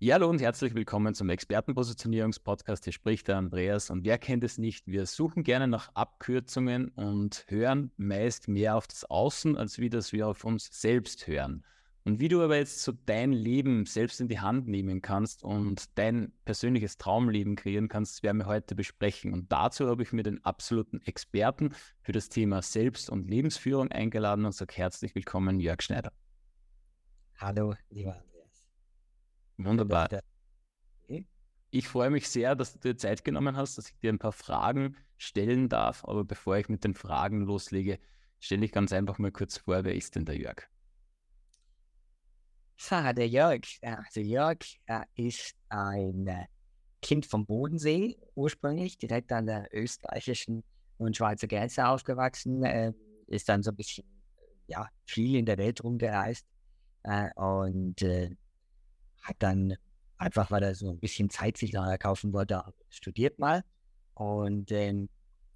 Ja, hallo und herzlich willkommen zum Expertenpositionierungspodcast. Hier spricht der Andreas und wer kennt es nicht? Wir suchen gerne nach Abkürzungen und hören meist mehr auf das Außen, als wie das wir auf uns selbst hören. Und wie du aber jetzt so dein Leben selbst in die Hand nehmen kannst und dein persönliches Traumleben kreieren kannst, werden wir heute besprechen. Und dazu habe ich mir den absoluten Experten für das Thema Selbst- und Lebensführung eingeladen und sage herzlich willkommen, Jörg Schneider. Hallo, lieber. Wunderbar. Ich freue mich sehr, dass du dir Zeit genommen hast, dass ich dir ein paar Fragen stellen darf. Aber bevor ich mit den Fragen loslege, stelle ich ganz einfach mal kurz vor, wer ist denn der Jörg? Ja, der Jörg. Also Jörg ist ein äh, Kind vom Bodensee ursprünglich, direkt an der österreichischen und Schweizer Grenze aufgewachsen, äh, ist dann so ein bisschen ja, viel in der Welt rumgereist äh, und hat dann einfach, weil er so ein bisschen Zeit sich noch erkaufen wollte, studiert mal. Und ähm,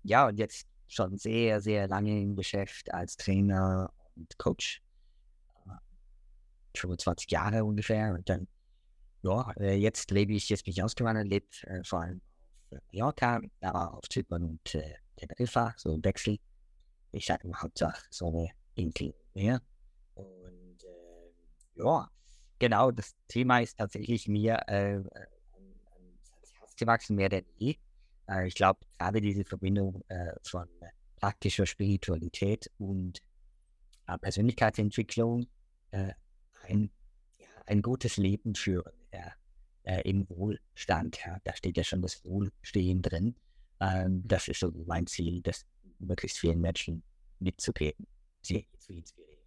ja, und jetzt schon sehr, sehr lange im Geschäft als Trainer und Coach. 25 Jahre ungefähr. Und dann, ja, äh, jetzt lebe ich, jetzt bin ich ausgewandert, lebe äh, vor allem auf Mallorca, aber auf Zypern und äh, Teneriffa, so im Wechsel. Ich sage immer Hauptsache so eine Insel mehr. Und äh, ja, genau, das Thema ist tatsächlich mir äh, äh gewachsen, mehr denn je. Äh, ich glaube, gerade diese Verbindung äh, von praktischer Spiritualität und äh, Persönlichkeitsentwicklung äh, ein, ja, ein gutes Leben führen im Wohlstand. Ja. Da steht ja schon das Wohlstehen drin. Ähm, das ist so mein Ziel, das möglichst vielen Menschen mitzugeben, sie zu inspirieren.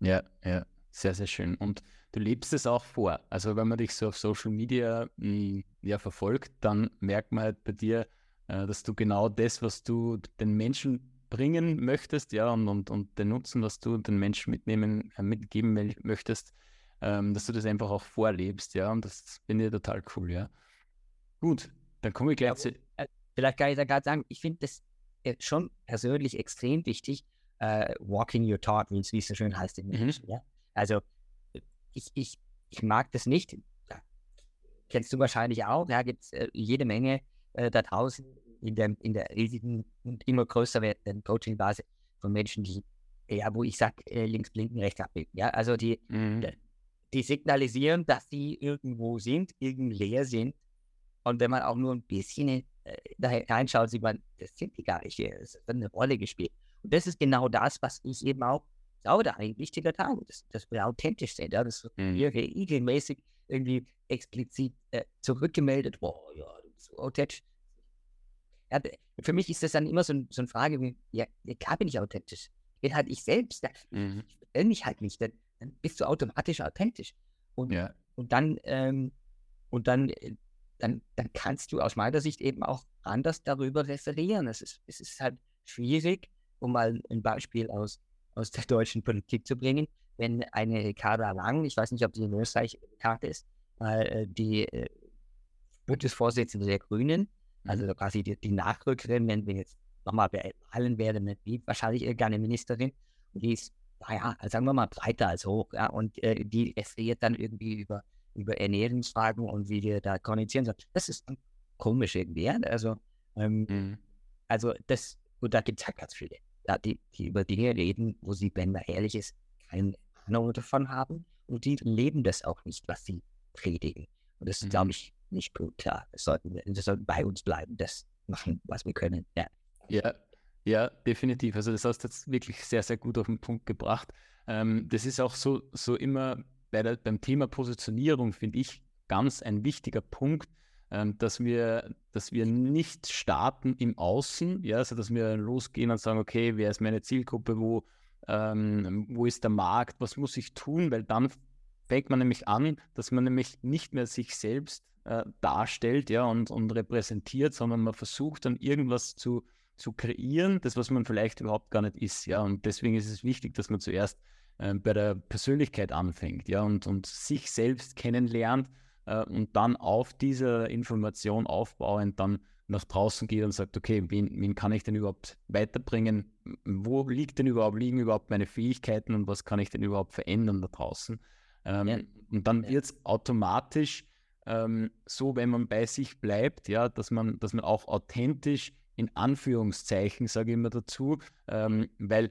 Ja, ja, sehr, sehr schön. Und du lebst es auch vor. Also wenn man dich so auf Social Media mh, hm, ja, verfolgt, dann merkt man halt bei dir, äh, dass du genau das, was du den Menschen bringen möchtest, ja, und, und, und den Nutzen, was du den Menschen mitnehmen, äh, mitgeben möchtest, ähm, dass du das einfach auch vorlebst, ja, und das finde ich total cool, ja. Gut, dann komme ich gleich zu. Äh, vielleicht kann ich da gerade sagen, ich finde das äh, schon persönlich extrem wichtig, uh, walking your talk, wie es so schön heißt in mhm. Ja. Also ich, ich, ich mag das nicht. Ja, kennst du wahrscheinlich auch. Da gibt es äh, jede Menge äh, da draußen in der, in der riesigen und immer größer werdenden Coaching-Base von Menschen, die, ja, wo ich sage, äh, links blinken, rechts abbiegen. Ja, also die, mhm. die signalisieren, dass sie irgendwo sind, irgend leer sind. Und wenn man auch nur ein bisschen äh, da reinschaut, sieht man, das sind die gar nicht. Das wird eine Rolle gespielt. Und das ist genau das, was ich eben auch glaube, ein wichtiger Teil, dass, dass wir authentisch sind, ja, dass mhm. wir regelmäßig irgendwie explizit äh, zurückgemeldet, boah, ja, du bist so authentisch. Ja, für mich ist das dann immer so, so eine Frage wie, ja, klar bin ich authentisch. Ich bin halt ich selbst. Mhm. Ich bin mich halt nicht, dann, dann, bist du automatisch authentisch. Und, ja. und dann, ähm, und dann, äh, dann, dann kannst du aus meiner Sicht eben auch anders darüber referieren. Es ist, es ist halt schwierig, um mal ein Beispiel aus aus der deutschen Politik zu bringen, wenn eine Ricarda Lang, ich weiß nicht, ob die in Österreich bekannt ist, äh, die äh, Bundesvorsitzende der Grünen, also mhm. quasi die, die Nachrückerin, wenn wir jetzt nochmal beeilen werden, wie wahrscheinlich irgendeine Ministerin, die ist, naja, sagen wir mal, breiter als hoch, ja, und äh, die referiert dann irgendwie über, über Ernährungsfragen und wie wir da kommunizieren sollen. Das ist komisch irgendwie, ja? also, ähm, mhm. also das, und da gibt es halt ganz viele ja, die, die über Dinge reden, wo sie, wenn man ehrlich ist, keine Ahnung davon haben und die leben das auch nicht, was sie predigen. Und das ist, mhm. glaube ich, nicht gut. Ja, wir sollten, wir sollten bei uns bleiben, das machen, was wir können. Ja. ja, ja, definitiv. Also das hast du jetzt wirklich sehr, sehr gut auf den Punkt gebracht. Ähm, das ist auch so, so immer bei der, beim Thema Positionierung, finde ich, ganz ein wichtiger Punkt, dass wir, dass wir nicht starten im Außen, ja, also dass wir losgehen und sagen, okay, wer ist meine Zielgruppe, wo, ähm, wo ist der Markt, was muss ich tun, weil dann fängt man nämlich an, dass man nämlich nicht mehr sich selbst äh, darstellt, ja, und, und repräsentiert, sondern man versucht dann irgendwas zu, zu kreieren, das, was man vielleicht überhaupt gar nicht ist, ja, und deswegen ist es wichtig, dass man zuerst äh, bei der Persönlichkeit anfängt, ja, und, und sich selbst kennenlernt und dann auf dieser Information aufbauend dann nach draußen geht und sagt, okay, wen, wen kann ich denn überhaupt weiterbringen? Wo liegt denn überhaupt, liegen überhaupt meine Fähigkeiten und was kann ich denn überhaupt verändern da draußen? Ähm, ja. Und dann ja. wird es automatisch ähm, so, wenn man bei sich bleibt, ja, dass man, dass man auch authentisch in Anführungszeichen, sage ich immer dazu, ähm, weil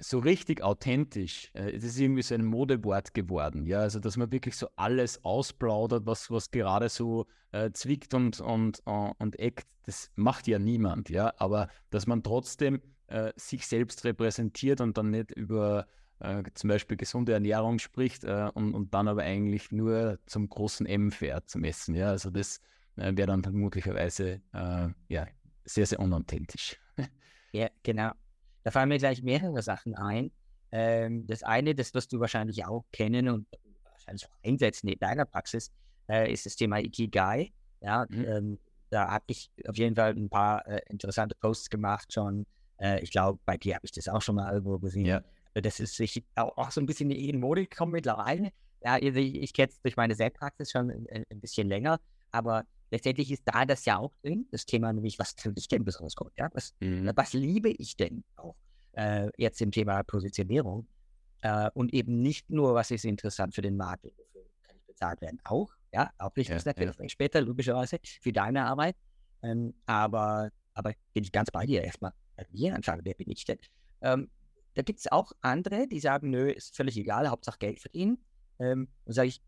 so richtig authentisch, äh, das ist irgendwie so ein Modewort geworden, ja, also dass man wirklich so alles ausplaudert, was, was gerade so äh, zwickt und, und, uh, und eckt, das macht ja niemand, ja, aber dass man trotzdem äh, sich selbst repräsentiert und dann nicht über äh, zum Beispiel gesunde Ernährung spricht äh, und, und dann aber eigentlich nur zum großen M fährt zum Essen, ja, also das äh, wäre dann möglicherweise ja, sehr, sehr unauthentisch. Ja, genau. Da fallen mir gleich mehrere Sachen ein. Ähm, das eine, das wirst du wahrscheinlich auch kennen und wahrscheinlich auch einsetzen in deiner Praxis, äh, ist das Thema Ikigai. Ja, mhm. ähm, da habe ich auf jeden Fall ein paar äh, interessante Posts gemacht schon. Äh, ich glaube, bei dir habe ich das auch schon mal irgendwo gesehen. Ja. Das ist sich auch, auch, so ein bisschen in Mode gekommen mittlerweile. Ja, ich, ich kenne es durch meine Selbstpraxis schon ein, ein, bisschen länger, aber letztendlich ist da das ja auch drin, das Thema nämlich, was finde ich denn besonders gut? Ja? Was, mhm. was liebe ich denn auch äh, jetzt im Thema Positionierung? Äh, und eben nicht nur, was ist interessant für den Markt, wofür kann ich bezahlt werden, auch, ja, auch wichtig ja, natürlich ja. später, logischerweise, für deine Arbeit. Ähm, aber, aber bin ich ganz bei dir erstmal. Bei mir anfangen, wer bin ich denn? Ähm, da gibt es auch andere, die sagen, nö, ist völlig egal, Hauptsache Geld verdienen. Ähm, und sage ich,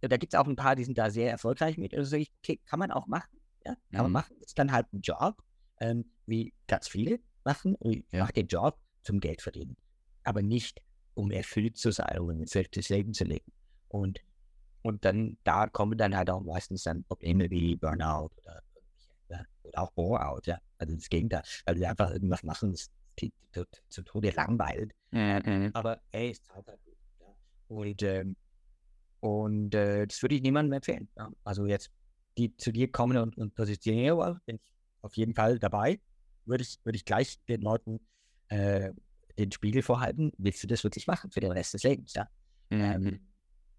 da gibt es auch ein paar, die sind da sehr erfolgreich mit. Also ich, okay, kann man auch machen. Ja, kann mhm. man machen. Ist dann halt ein Job, ähm, wie ganz viele machen. Ich ja. mache den Job zum Geld verdienen. Aber nicht, um erfüllt zu sein oder ein erfülltes Leben zu leben. Und, und dann, da kommen dann halt auch meistens dann Probleme wie Burnout oder, ja, oder auch Boreout, ja. Also das Gegenteil. Weil sie einfach irgendwas machen, das zu Tode langweilt. Mhm. Aber ey, es zahlt halt gut. Ja. Und ähm, und äh, das würde ich niemandem empfehlen. Ja. Also jetzt, die zu dir kommen und, und positionieren, bin ich auf jeden Fall dabei. Würde ich, würde ich gleich den Leuten äh, den Spiegel vorhalten. Willst du das wirklich machen für den Rest des Lebens? Ja. Mhm. Ähm,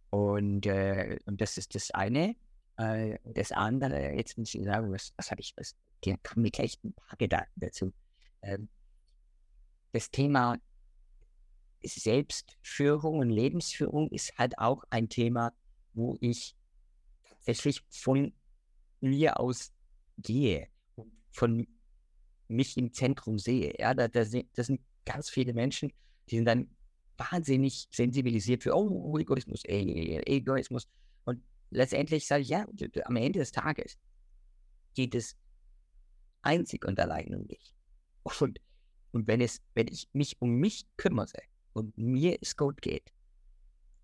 und, äh, und das ist das eine. Äh, das andere, jetzt muss ich sagen, was, was habe ich, was, da kam mir echt ein paar Gedanken dazu. Ähm, das Thema Selbstführung und Lebensführung ist halt auch ein Thema, wo ich tatsächlich von mir aus gehe und von mich im Zentrum sehe. Ja, da, da, das sind ganz viele Menschen, die sind dann wahnsinnig sensibilisiert für, oh, Egoismus, ey, Egoismus. Und letztendlich sage ich, ja, am Ende des Tages geht es einzig und allein um mich. Und, und wenn, es, wenn ich mich um mich kümmere, und mir es gut geht,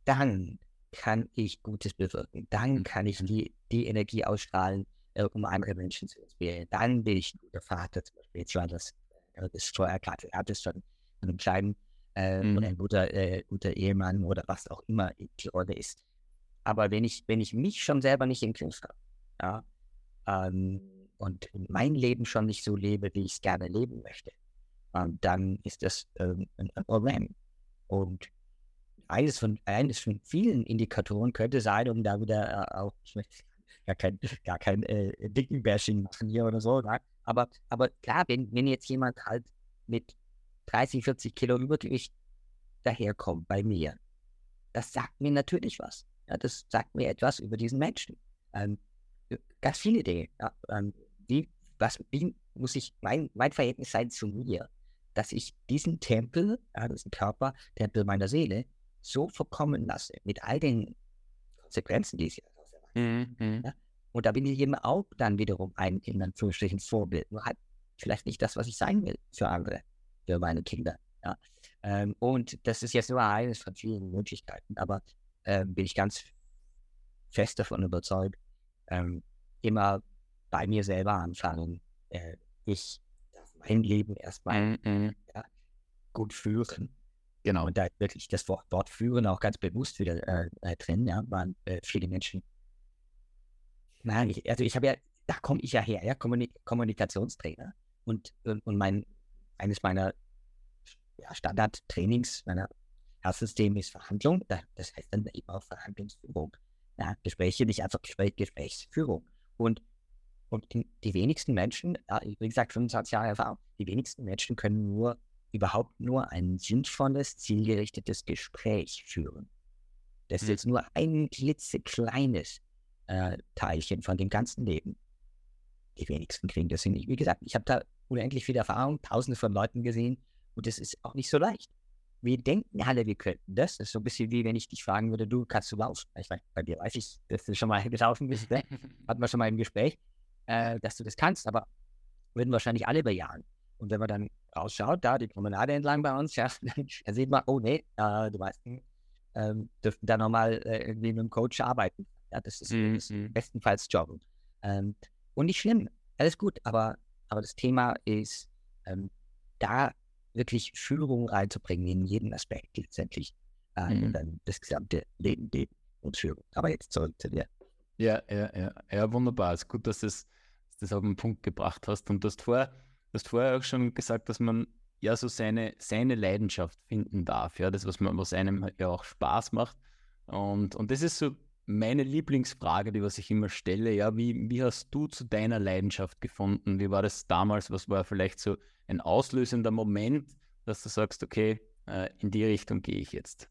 dann kann ich Gutes bewirken. Dann mhm. kann ich die, die Energie ausstrahlen, äh, um andere Menschen zu inspirieren. Dann bin ich ein guter Vater, zum Beispiel. Jetzt war das, äh, das Steuerkarte, er hat es schon in einem kleinen äh, mhm. oder ein guter, äh, guter Ehemann oder was auch immer die Rolle ist. Aber wenn ich, wenn ich mich schon selber nicht im Griff habe, ja, ähm, und mein Leben schon nicht so lebe, wie ich es gerne leben möchte, ähm, dann ist das ähm, ein Problem. Und eines von, eines von vielen Indikatoren könnte sein, um da wieder äh, auch, ich möchte gar kein, gar kein äh, dicken Bashing machen hier oder so, ne? aber, aber klar, wenn, wenn jetzt jemand halt mit 30, 40 Kilo Übergewicht daherkommt bei mir, das sagt mir natürlich was. Ja, das sagt mir etwas über diesen Menschen. Ähm, ganz viele Dinge. Ja, ähm, wie, was, wie muss ich, mein, mein Verhältnis sein zu mir? Dass ich diesen Tempel, ja, diesen Körper, Tempel meiner Seele, so verkommen lasse, mit all den Konsequenzen, die es daraus erwarten. Mhm. Ja? Und da bin ich eben auch dann wiederum ein, in Anführungsstrichen, Vorbild. Nur halt vielleicht nicht das, was ich sein will für andere, für meine Kinder. Ja? Ähm, und das ist jetzt nur eines von vielen Möglichkeiten, aber ähm, bin ich ganz fest davon überzeugt, ähm, immer bei mir selber anfangen. Äh, ich mein Leben erstmal mhm. ja, gut führen. Genau. Und da wirklich das Wort, Wort führen auch ganz bewusst wieder äh, äh, drin, ja, waren äh, viele Menschen. Nein, ich, also ich habe ja, da komme ich ja her, ja, Kommunik Kommunikationstrainer. Und, und, und mein, eines meiner ja, Standardtrainings, meiner Erstsystem ist Verhandlung. Das heißt dann eben auch Verhandlungsführung. Ja, Gespräche, nicht einfach Gespräch, Gesprächsführung. Und und die wenigsten Menschen, wie gesagt, 25 Jahre Erfahrung, die wenigsten Menschen können nur überhaupt nur ein sinnvolles, zielgerichtetes Gespräch führen. Das ist hm. jetzt nur ein klitzekleines, äh, Teilchen von dem ganzen Leben. Die wenigsten kriegen das hin. Wie gesagt, ich habe da unendlich viel Erfahrung, tausende von Leuten gesehen und es ist auch nicht so leicht. Wir denken alle, wir könnten das. Das ist so ein bisschen wie, wenn ich dich fragen würde, du kannst du laufen. Ich weiß, bei dir weiß ich, dass du schon mal gelaufen bist. Ne? Hatten wir schon mal im Gespräch, äh, dass du das kannst, aber würden wahrscheinlich alle bejahen. Und wenn man dann rausschaut, da die Promenade entlang bei uns, ja, dann sieht man, oh nee, äh, die meisten ähm, dürften da nochmal äh, irgendwie mit dem Coach arbeiten. Ja, das ist, mhm. das ist bestenfalls Joggen. Ähm, und nicht schlimm, alles gut, aber, aber das Thema ist, ähm, da wirklich Führung reinzubringen in jeden Aspekt letztendlich. Äh, mhm. Und dann das gesamte Leben, Leben und Führung. Aber jetzt zurück zu dir. Ja, ja, ja, ja, wunderbar. Es ist gut, dass du das, das auf den Punkt gebracht hast. Und du hast vorher, du hast vorher auch schon gesagt, dass man ja so seine, seine Leidenschaft finden darf. Ja, das, was, man, was einem ja auch Spaß macht. Und, und das ist so meine Lieblingsfrage, die was ich immer stelle. Ja, wie, wie hast du zu deiner Leidenschaft gefunden? Wie war das damals? Was war vielleicht so ein auslösender Moment, dass du sagst, okay, äh, in die Richtung gehe ich jetzt?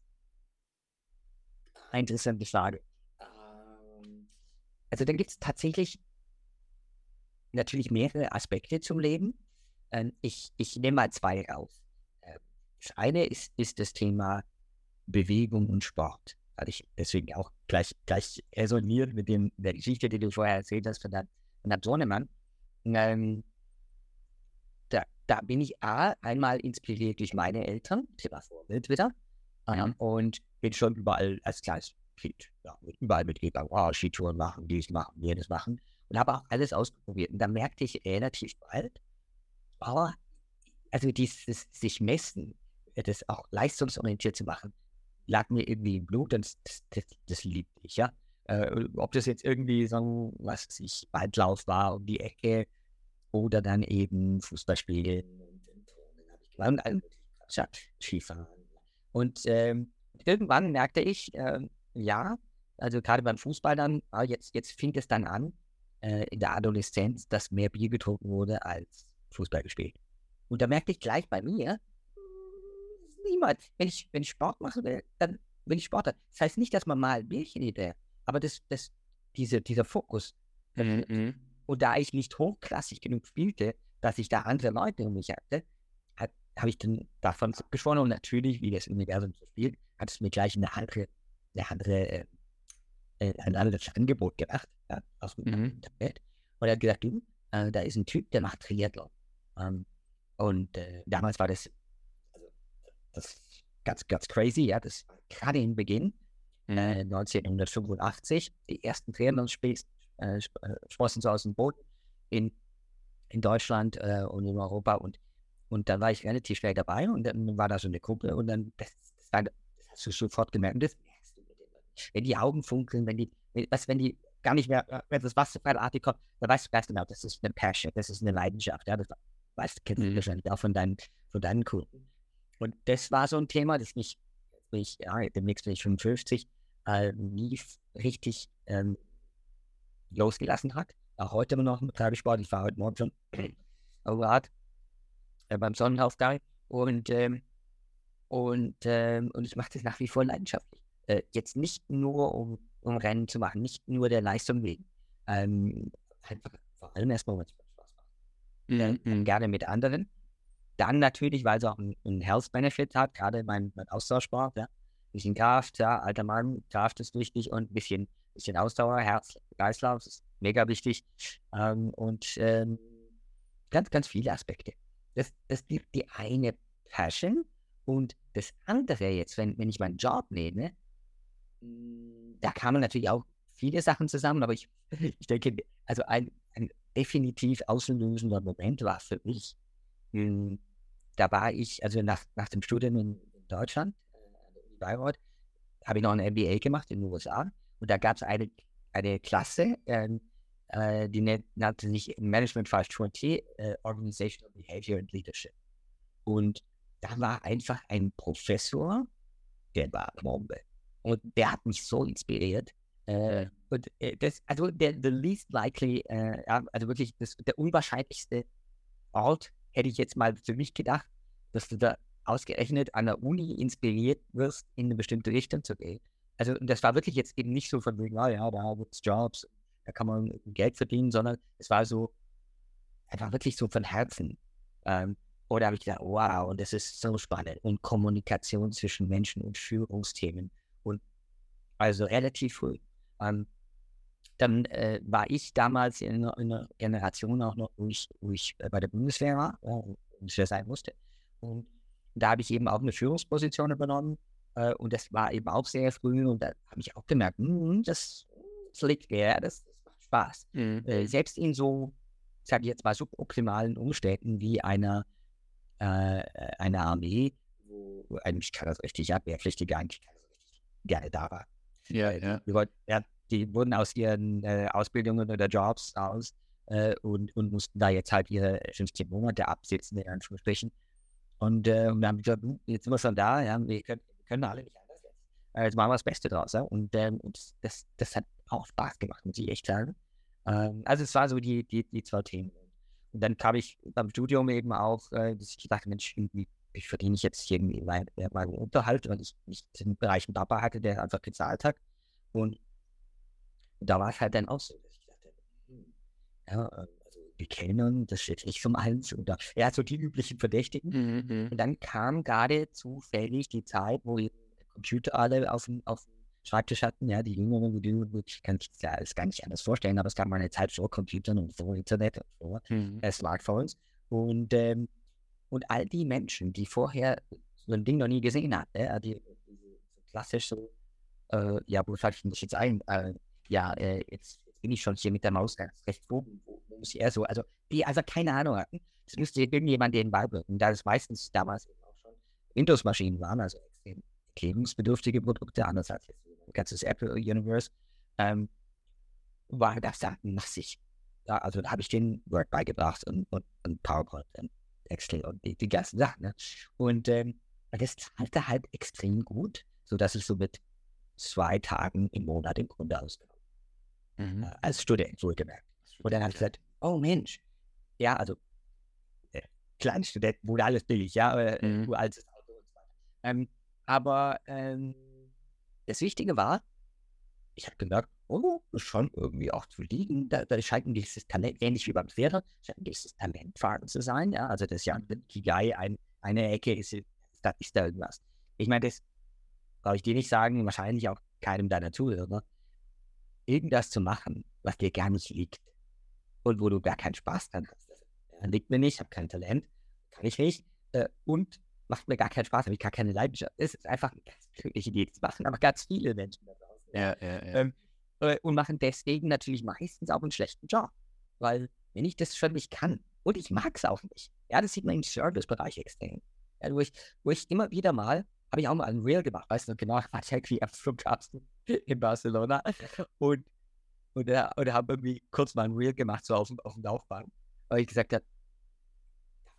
Interessante Frage. Ähm, also da gibt es tatsächlich natürlich mehrere Aspekte zum Leben. Ähm, ich, ich nehme mal zwei raus. Ähm, das eine ist, ist das Thema Bewegung und Sport. Weil ich deswegen auch gleich, gleich resoniert mit dem, der Geschichte, die du vorher erzählt hast von deinem, von deinem Sohnemann. Ähm, da, da bin ich A, einmal inspiriert durch meine Eltern, Thema Vorbild wieder, mhm. und bin schon überall als kleines Kind, ja, überall mitgegangen, oh, Skitouren machen, dies machen, jenes machen und habe auch alles ausprobiert. Und da merkte ich relativ bald, oh, also dieses sich messen, das auch leistungsorientiert zu machen, lag mir irgendwie im Blut, das, das, das, das liebte ich, ja. Äh, ob das jetzt irgendwie so, was ich, Waldlauf war um die Ecke oder dann eben Fußball spielen und Turnen habe ich und ja, Skifahren. Und ähm, irgendwann merkte ich, äh, ja, also gerade beim Fußball dann, ah, jetzt, jetzt fing es dann an, äh, in der Adoleszenz, dass mehr Bier getrunken wurde als Fußball gespielt. Und da merkte ich gleich bei mir, niemals, wenn ich, wenn ich Sport mache, dann will ich Sport. Das heißt nicht, dass man mal ein Bierchen hinterher, aber das, das, diese, dieser Fokus. Mhm, mhm. Und da ich nicht hochklassig genug spielte, dass ich da andere Leute um mich hatte, habe ich dann davon geschworen. Und natürlich, wie das Universum so spielt, hat es mir gleich eine andere, eine andere, äh, äh ein anderes Angebot gemacht, ja, aus dem mhm. Internet. Und er hat gesagt, du, äh, da ist ein Typ, der macht Triathlon. Ähm, und äh, damals war das das ist ganz, ganz crazy, ja, das gerade im Beginn, mhm. äh, 1985, die ersten Triathlon-Sprossen äh, äh so aus dem Boot in, in Deutschland äh, und in Europa und, und dann war ich relativ schnell dabei und dann war da so eine Gruppe und dann, das, das, war, das hast du sofort gemerkt und das merkst du mit den Wenn die Augen funkeln, wenn die, was, wenn die gar nicht mehr, äh, wenn das Wasser freiartig kommt, dann weißt du ganz genau, das ist eine Passion, das ist eine Leidenschaft, ja, das weißt du, kennst du mhm. wahrscheinlich auch von deinen, von deinen Kunden. Und das war so ein Thema, das mich, mich ja, demnächst bin ich 55, äh, nie richtig ähm, losgelassen hat. Auch heute immer noch im Tagessport. Ich war heute Morgen schon Rad äh, beim Sonnenaufgang und, ähm, und, ähm, und ich mache das nach wie vor leidenschaftlich. Äh, jetzt nicht nur, um, um Rennen zu machen, nicht nur der Leistung wegen. Ähm, einfach vor allem erstmal, weil es Spaß macht. Mhm. Mhm. Gerne mit anderen. Dann natürlich, weil es auch einen Health Benefit hat, gerade mein, mein Austauschsport, ja. Ein bisschen Kraft, ja, alter Mann, Kraft ist wichtig und ein bisschen, bisschen Ausdauer, Herz, Kreislauf ist mega wichtig. Ähm, und ähm, ganz, ganz viele Aspekte. Das, das ist die, die eine Passion. Und das andere jetzt, wenn, wenn ich meinen Job nehme, da kamen natürlich auch viele Sachen zusammen, aber ich, ich denke, also ein, ein definitiv auslösender Moment war für mich hm, da war ich, also nach, nach dem Studium in, in Deutschland, äh, an der Uni Bayreuth, habe ich noch ein MBA gemacht in den USA. Und da gab es eine, eine Klasse, ähm, äh, die nannte sich Management 520, äh, Organizational Behavior and Leadership. Und da war einfach ein Professor, der war Bombe. Und der hat mich so inspiriert. Äh, und äh, das, also der the least likely, äh, also wirklich das, der unwahrscheinlichste Ort, hätte ich jetzt mal für mich gedacht, dass du da ausgerechnet an der Uni inspiriert wirst, in eine bestimmte Richtung zu gehen. also das war wirklich jetzt eben nicht so von wegen, ah ja, da gibt es Jobs, da kann man Geld verdienen, sondern es war so, einfach wirklich so von Herzen. Ähm, oder habe ich gedacht, wow, und das ist so spannend. Und Kommunikation zwischen Menschen und Führungsthemen. Und also relativ früh. Ähm, dann äh, war ich damals in einer, in einer, Generation auch noch, wo ich, wo ich äh, bei der Bundeswehr war, ja, und das sein musste. Und da habe ich eben auch eine Führungsposition übernommen. Äh, und das war eben auch sehr früh. Und da habe ich auch gemerkt, mh, das, das liegt mir, das, das macht Spaß. Mhm. Äh, selbst in so, sage ich jetzt mal, suboptimalen Umständen wie einer, äh, einer Armee, wo eigentlich keiner so richtig abwehrpflichtiger eigentlich richtig gerne da war. Ja, ja. Die, ja, die wurden aus ihren äh, Ausbildungen oder Jobs raus äh, und, und mussten da jetzt halt ihre 15 Monate absitzen, in Anführungsstrichen. Und, äh, und dann haben gesagt, jetzt sind wir schon da, ja, wir können, können alle nicht anders jetzt. Äh, jetzt machen wir das Beste draus. Ja? Und, ähm, und das, das hat auch Spaß gemacht, muss ich echt sagen. Ähm, also es war so die, die, die zwei Themen. Und dann kam ich beim Studium eben auch, äh, dass ich dachte, Mensch, irgendwie wie verdiene ich jetzt irgendwie meinen mein Unterhalt, weil ich nicht den Bereich einen Papa hatte, der einfach gezahlt hat. Und da war es halt dann auch so, dass ich dachte, hm, ja, also die Kellnern, das steht nicht zum Eins. Oder ja, so die üblichen Verdächtigen. Mhm, mhm. Und dann kam gerade zufällig die Zeit, wo die Computer alle auf dem, auf dem Schreibtisch hatten, ja, die Jüngeren, die ich kann es ja, gar nicht anders vorstellen, aber es gab mal eine Zeit vor Computern und vor Internet und vor mhm. äh, Smartphones. Und ähm, und all die Menschen, die vorher so ein Ding noch nie gesehen hatten, äh, die, die, so klassisch so, äh, ja, wo schalte ich das jetzt ein? Äh, ja, äh, jetzt, jetzt, bin ich schon hier mit der Maus ganz rechts oben, wo, muss ich eher so, also die also keine Ahnung hatten, das müsste irgendjemand denen beibringen, da es meistens damals eben auch schon Windows-Maschinen waren, also extrem erklärungsbedürftige Produkte, anders als jetzt ein ganzes Apple-Universe, ähm, war das dann massig. Ja, also da habe ich den Word beigebracht und, und, und PowerPoint und Excel und die, die ganzen Sachen. Ne? Und ähm, das zahlte halt extrem gut, sodass ich so mit zwei Tagen im Monat im Grunde ausgenommen mhm. äh, Als Student, wohlgemerkt. Und dann habe ich gesagt, oh Mensch, ja, also äh, Kleinstudent wurde alles billig, ja, äh, mhm. nur altes Auto und so weiter. Ähm, aber ähm, das Wichtige war, ich habe gemerkt, oh, schon irgendwie auch zu liegen. Da, da scheint ein gewisses Talent, ähnlich wie beim Pferd, scheint ein gewisses Talent vorhanden zu sein. Ja? Also das ist ja ein Kigai, ein, eine Ecke, ist, da ist da irgendwas. Ich meine, das brauche ich dir nicht sagen, wahrscheinlich auch keinem deiner Zuhörer. Irgendwas zu machen, was dir gar nicht liegt und wo du gar keinen Spaß dran hast. Das liegt mir nicht, habe kein Talent, kann ich nicht. Äh, und macht mir gar keinen Spaß, habe ich gar keine Leidenschaft. Es ist einfach eine ganz glückliche Idee. Das machen aber ganz viele Menschen da draußen. Ja, ja, ja. Ähm, äh, und machen deswegen natürlich meistens auch einen schlechten Job. Weil, wenn ich das schon nicht kann und ich mag es auch nicht, ja, das sieht man im Servicebereich extrem. Ja, wo, ich, wo ich immer wieder mal, habe ich auch mal ein Real gemacht, weißt du, genau, war irgendwie am Flughafen in Barcelona und, und, äh, und habe irgendwie kurz mal ein Real gemacht, so auf, auf dem Laufbahn, weil ich gesagt habe,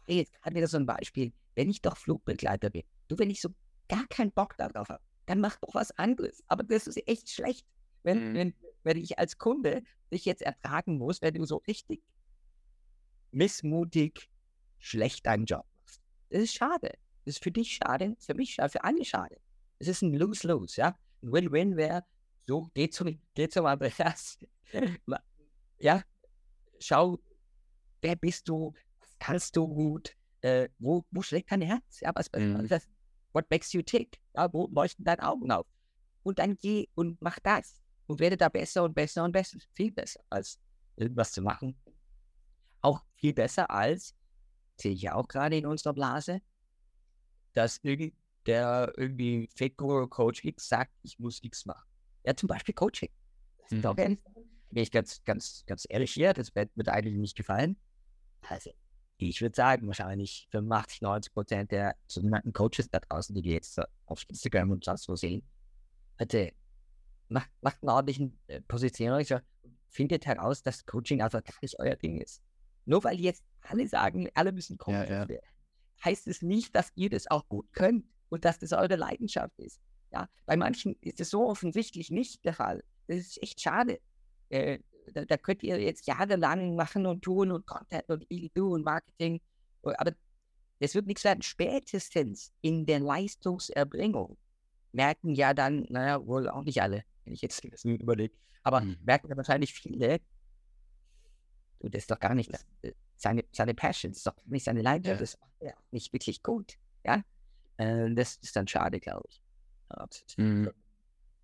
jetzt gerade wieder so ein Beispiel, wenn ich doch Flugbegleiter bin, du, wenn ich so gar keinen Bock darauf habe, dann mach doch was anderes. Aber das ist echt schlecht wenn, mhm. wenn, wenn ich als Kunde dich jetzt ertragen muss, wenn du so richtig missmutig schlecht deinen Job machst. Das ist schade. Das ist für dich schade, für mich schade, für alle schade. Es ist ein Lose-Lose, ja. Ein Win-Win wäre, so, geh zum, geh zum Andreas. ja, schau, wer bist du, was kannst du gut, äh, wo, wo schlägt dein Herz? Ja, was, mhm. was, what makes you tick? Ja, wo leuchten deine Augen auf? Und dann geh und mach das und werde da besser und besser und besser. Viel besser als irgendwas zu machen. Auch viel besser als, sehe ich ja auch gerade in unserer Blase, dass der irgendwie Fake Coach X sagt, ich muss X machen. Ja, zum Beispiel Coaching. Mhm. ehrlich, bin ich ganz, ganz, ganz ehrlich hier, das wird mir eigentlich nicht gefallen. Also, ich würde sagen, wahrscheinlich 85, 90 Prozent der sogenannten Coaches da draußen, die wir jetzt auf Instagram und sonst wo sehen, hatte macht, macht einen ordentlichen äh, Positionierung, findet heraus, dass Coaching einfach gar nicht euer Ding ist. Nur weil jetzt alle sagen, alle müssen Coach ja, ja. heißt es nicht, dass ihr das auch gut könnt und dass das eure Leidenschaft ist. Ja, bei manchen ist es so offensichtlich nicht der Fall. Das ist echt schade. Äh, da, da, könnt ihr jetzt jahrelang machen und tun und Content und do und Marketing, aber das wird nichts werden. Spätestens in der Leistungserbringung merken ja dann, naja, wohl auch nicht alle, wenn ich jetzt überlege, aber mhm. merken ja wahrscheinlich viele, du, das ist doch gar nicht äh, seine, seine Passion, das ist doch nicht seine Leidenschaft, ja. das macht er auch nicht wirklich gut, ja. Äh, das ist dann schade, glaube ich. Mhm.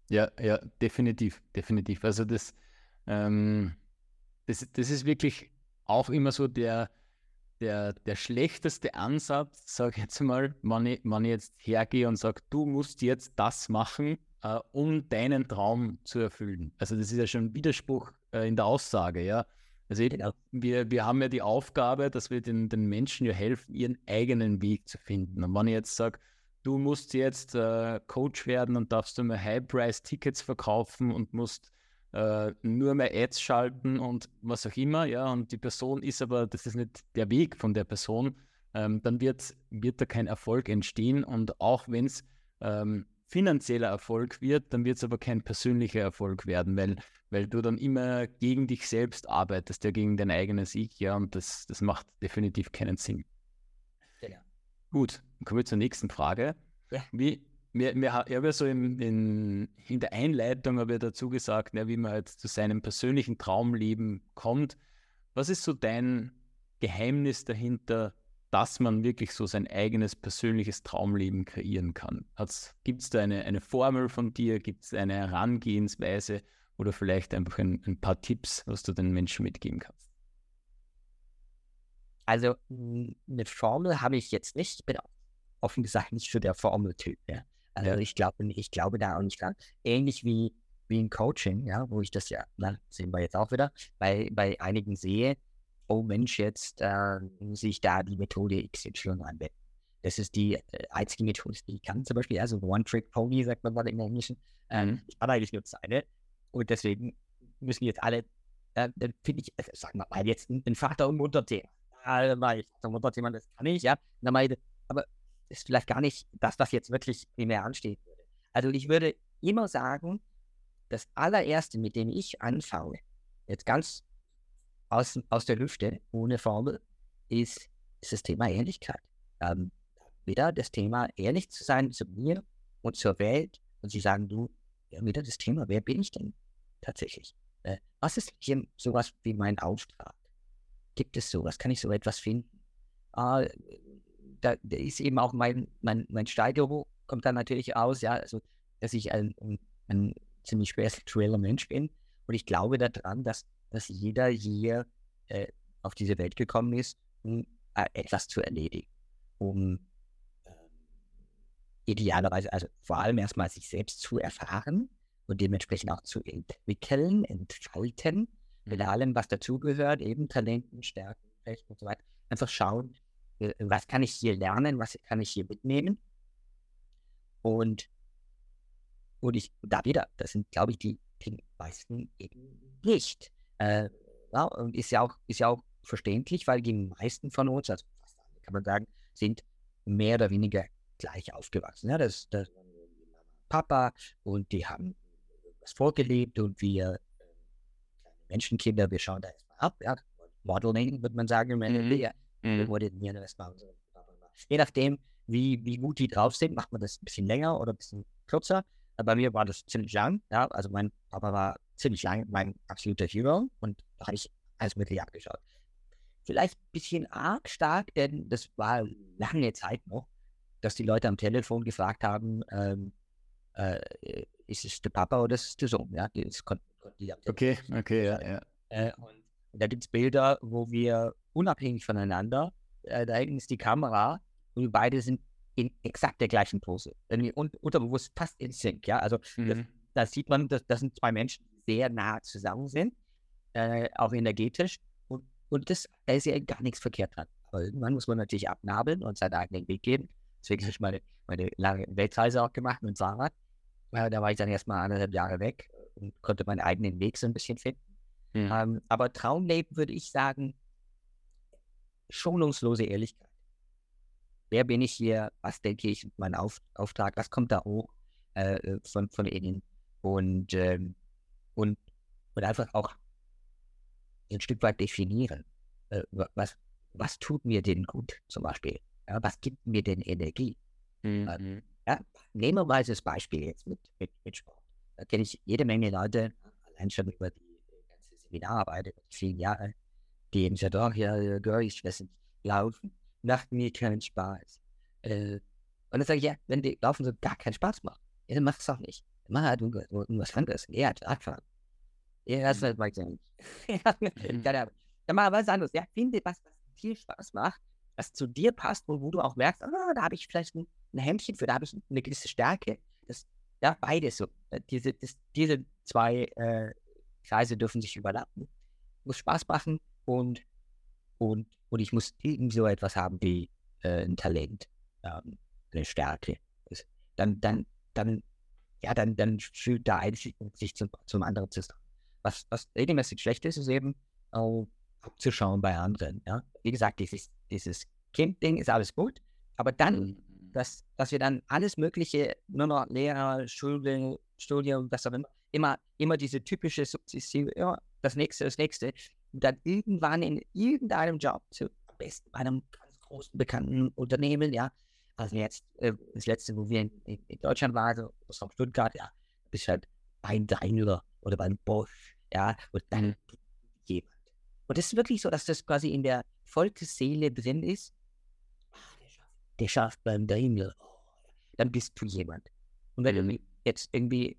Ja, ja, definitiv, definitiv. Also das, ähm, das, das ist wirklich auch immer so der, der, der schlechteste Ansatz, sage ich jetzt mal, wenn ich, wenn ich jetzt hergehe und sage, du musst jetzt das machen, äh, um deinen Traum zu erfüllen. Also das ist ja schon ein Widerspruch äh, in der Aussage, ja. Also genau. wir, wir haben ja die Aufgabe, dass wir den, den Menschen ja helfen, ihren eigenen Weg zu finden. Und wenn ich jetzt sage, du musst jetzt äh, Coach werden und darfst du mal High-Price-Tickets verkaufen und musst äh, nur mehr Ads schalten und was auch immer, ja, und die Person ist aber, das ist nicht der Weg von der Person, ähm, dann wird, wird da kein Erfolg entstehen und auch wenn es ähm, finanzieller Erfolg wird, dann wird es aber kein persönlicher Erfolg werden, weil, weil du dann immer gegen dich selbst arbeitest, ja, gegen dein eigenes Ich, ja, und das, das macht definitiv keinen Sinn. Genau. Gut, dann kommen wir zur nächsten Frage. Ja. Wie, mir, mir, ich habe ja so in, in, in der Einleitung habe ich dazu gesagt, ja, wie man halt zu seinem persönlichen Traumleben kommt. Was ist so dein Geheimnis dahinter, dass man wirklich so sein eigenes persönliches Traumleben kreieren kann? Gibt es da eine, eine Formel von dir? Gibt es eine Herangehensweise oder vielleicht einfach ein, ein paar Tipps, was du den Menschen mitgeben kannst? Also eine Formel habe ich jetzt nicht. Ich bin offen gesagt nicht für der Formeltyp. Ja. Also ich glaube, ich glaube da auch nicht dran. Ähnlich wie, wie im Coaching, ja, wo ich das ja, na, sehen wir jetzt auch wieder, bei, bei einigen sehe, oh Mensch, jetzt äh, muss ich da die Methode XY anwenden. Das ist die äh, einzige Methode, die ich kann, zum Beispiel, also One-Trick-Pony, sagt man mal im Englischen. Ähm, mhm. ich kann eigentlich nur eine. Und deswegen müssen jetzt alle, äh, finde ich, also sagen wir mal, jetzt ein, ein Vater- und Mutterthema. Ja, mal Vater- und Mutterthema, das kann ich, ja. Dann mal, aber ist vielleicht gar nicht das, was jetzt wirklich primär würde. Also ich würde immer sagen, das allererste, mit dem ich anfange, jetzt ganz aus, aus der Lüfte, ohne Formel, ist, ist das Thema Ehrlichkeit. Ähm, wieder das Thema, ehrlich zu sein zu mir und zur Welt und sie sagen, du, ja, wieder das Thema, wer bin ich denn tatsächlich? Äh, was ist hier sowas wie mein Auftrag? Gibt es sowas? Kann ich so etwas finden? Äh, da, da, ist eben auch mein, mein, mein Steigerung, kommt dann natürlich aus, ja, also, dass ich ein, ein, ein ziemlich spiritueller Mensch bin. Und ich glaube daran, dass, dass jeder hier äh, auf diese Welt gekommen ist, um äh, etwas zu erledigen. Um äh, idealerweise, also vor allem erstmal sich selbst zu erfahren und dementsprechend auch zu entwickeln, entfalten, mit mhm. allem, was dazugehört, eben Talenten, Stärken, Rechten und so weiter. Einfach schauen, äh, was kann ich hier lernen, was kann ich hier mitnehmen. Und, und ich, da wieder, das sind, glaube ich, die, die meisten eben nicht. Äh, ja, und ist ja auch, ist ja auch verständlich, weil die meisten von uns, also fast alle kann man sagen, sind mehr oder weniger gleich aufgewachsen. Ja, das, das Papa und die haben was vorgelebt und wir äh, Menschenkinder, wir schauen da erstmal ab, ja, Modeling, würde man sagen, im Ende, mhm. Mhm. Wurde mir. So. Je nachdem, wie, wie gut die drauf sind, macht man das ein bisschen länger oder ein bisschen kürzer. Bei mir war das ziemlich lang. Ja? Also mein Papa war ziemlich lang mein absoluter Hero und da habe ich alles Mögliche abgeschaut. Vielleicht ein bisschen arg stark, denn das war lange Zeit noch, dass die Leute am Telefon gefragt haben, ähm, äh, ist es der Papa oder ist es der Sohn? Ja, das konnten, konnten die Okay, okay, ja, ja. Äh, und da gibt es Bilder, wo wir unabhängig voneinander, äh, da hinten ist die Kamera und wir beide sind in exakt der gleichen Pose. Irgendwie un unterbewusst fast in Sync, ja. Also mhm. da sieht man, dass das sind zwei Menschen, die sehr nah zusammen sind, äh, auch energetisch. Und, und das, da ist ja gar nichts verkehrt dran. Aber irgendwann muss man natürlich abnabeln und seinen eigenen Weg gehen. Deswegen habe ich meine, meine lange Weltreise auch gemacht mit Fahrrad. Äh, da war ich dann erstmal anderthalb Jahre weg und konnte meinen eigenen Weg so ein bisschen finden. Mhm. Ähm, aber Traumleben würde ich sagen, schonungslose Ehrlichkeit. Wer bin ich hier? Was denke ich? Mein Auf Auftrag? Was kommt da hoch äh, äh, von, von innen? Und, ähm, und, und einfach auch ein Stück weit definieren. Äh, was, was tut mir denn gut zum Beispiel? Ja, was gibt mir denn Energie? Mhm. Ja? Nehmen wir mal das Beispiel jetzt mit, mit, mit Sport. Da kenne ich jede Menge Leute, allein schon über die ganze Seminararbeit, über die vielen Jahre, die eben sagen, oh, ja, girl, ich weiß nicht, laufen macht mir keinen Spaß. Äh, und dann sage ich, ja, wenn die Laufen so gar keinen Spaß macht, ja, dann mach es auch nicht. Mach halt irgendwas anderes. Ja, halt Radfahren. Ja, das wird mal sagen. Dann mach was anderes. Ja, finde was, was dir Spaß macht, was zu dir passt und wo du auch merkst, ah, da habe ich vielleicht ein, ein Händchen für, da habe ich eine gewisse Stärke. Das, ja, beides so. Äh, diese, das, diese zwei äh, Kreise dürfen sich überlappen. Muss Spaß machen und, und, und ich muss irgendwie so etwas haben wie äh, ein Talent, ähm, eine Stärke. Dann, dann, dann, ja, dann, dann fühlt der eine sich zum, zum anderen zusammen. Was, was regelmäßig schlecht ist, ist eben auch abzuschauen bei anderen. Ja? Wie gesagt, dieses, dieses Kind-Ding ist alles gut, aber dann, mhm. dass, dass wir dann alles Mögliche, nur noch Lehrer, Schule, Studium, was auch immer, immer, immer diese typische Sukzessive, ja, das nächste, das nächste, und dann irgendwann in irgendeinem Job, zu, am besten bei einem ganz großen, bekannten Unternehmen, ja, also jetzt äh, das letzte, wo wir in, in, Deutschland waren, so aus Stuttgart, ja, bist halt beim Daimler oder beim Bosch, ja, und dann mhm. jemand. Und es ist wirklich so, dass das quasi in der Volksseele drin ist. Ah, der, schafft, der schafft beim Daimler. Oh, dann bist du jemand. Und wenn mhm. du jetzt irgendwie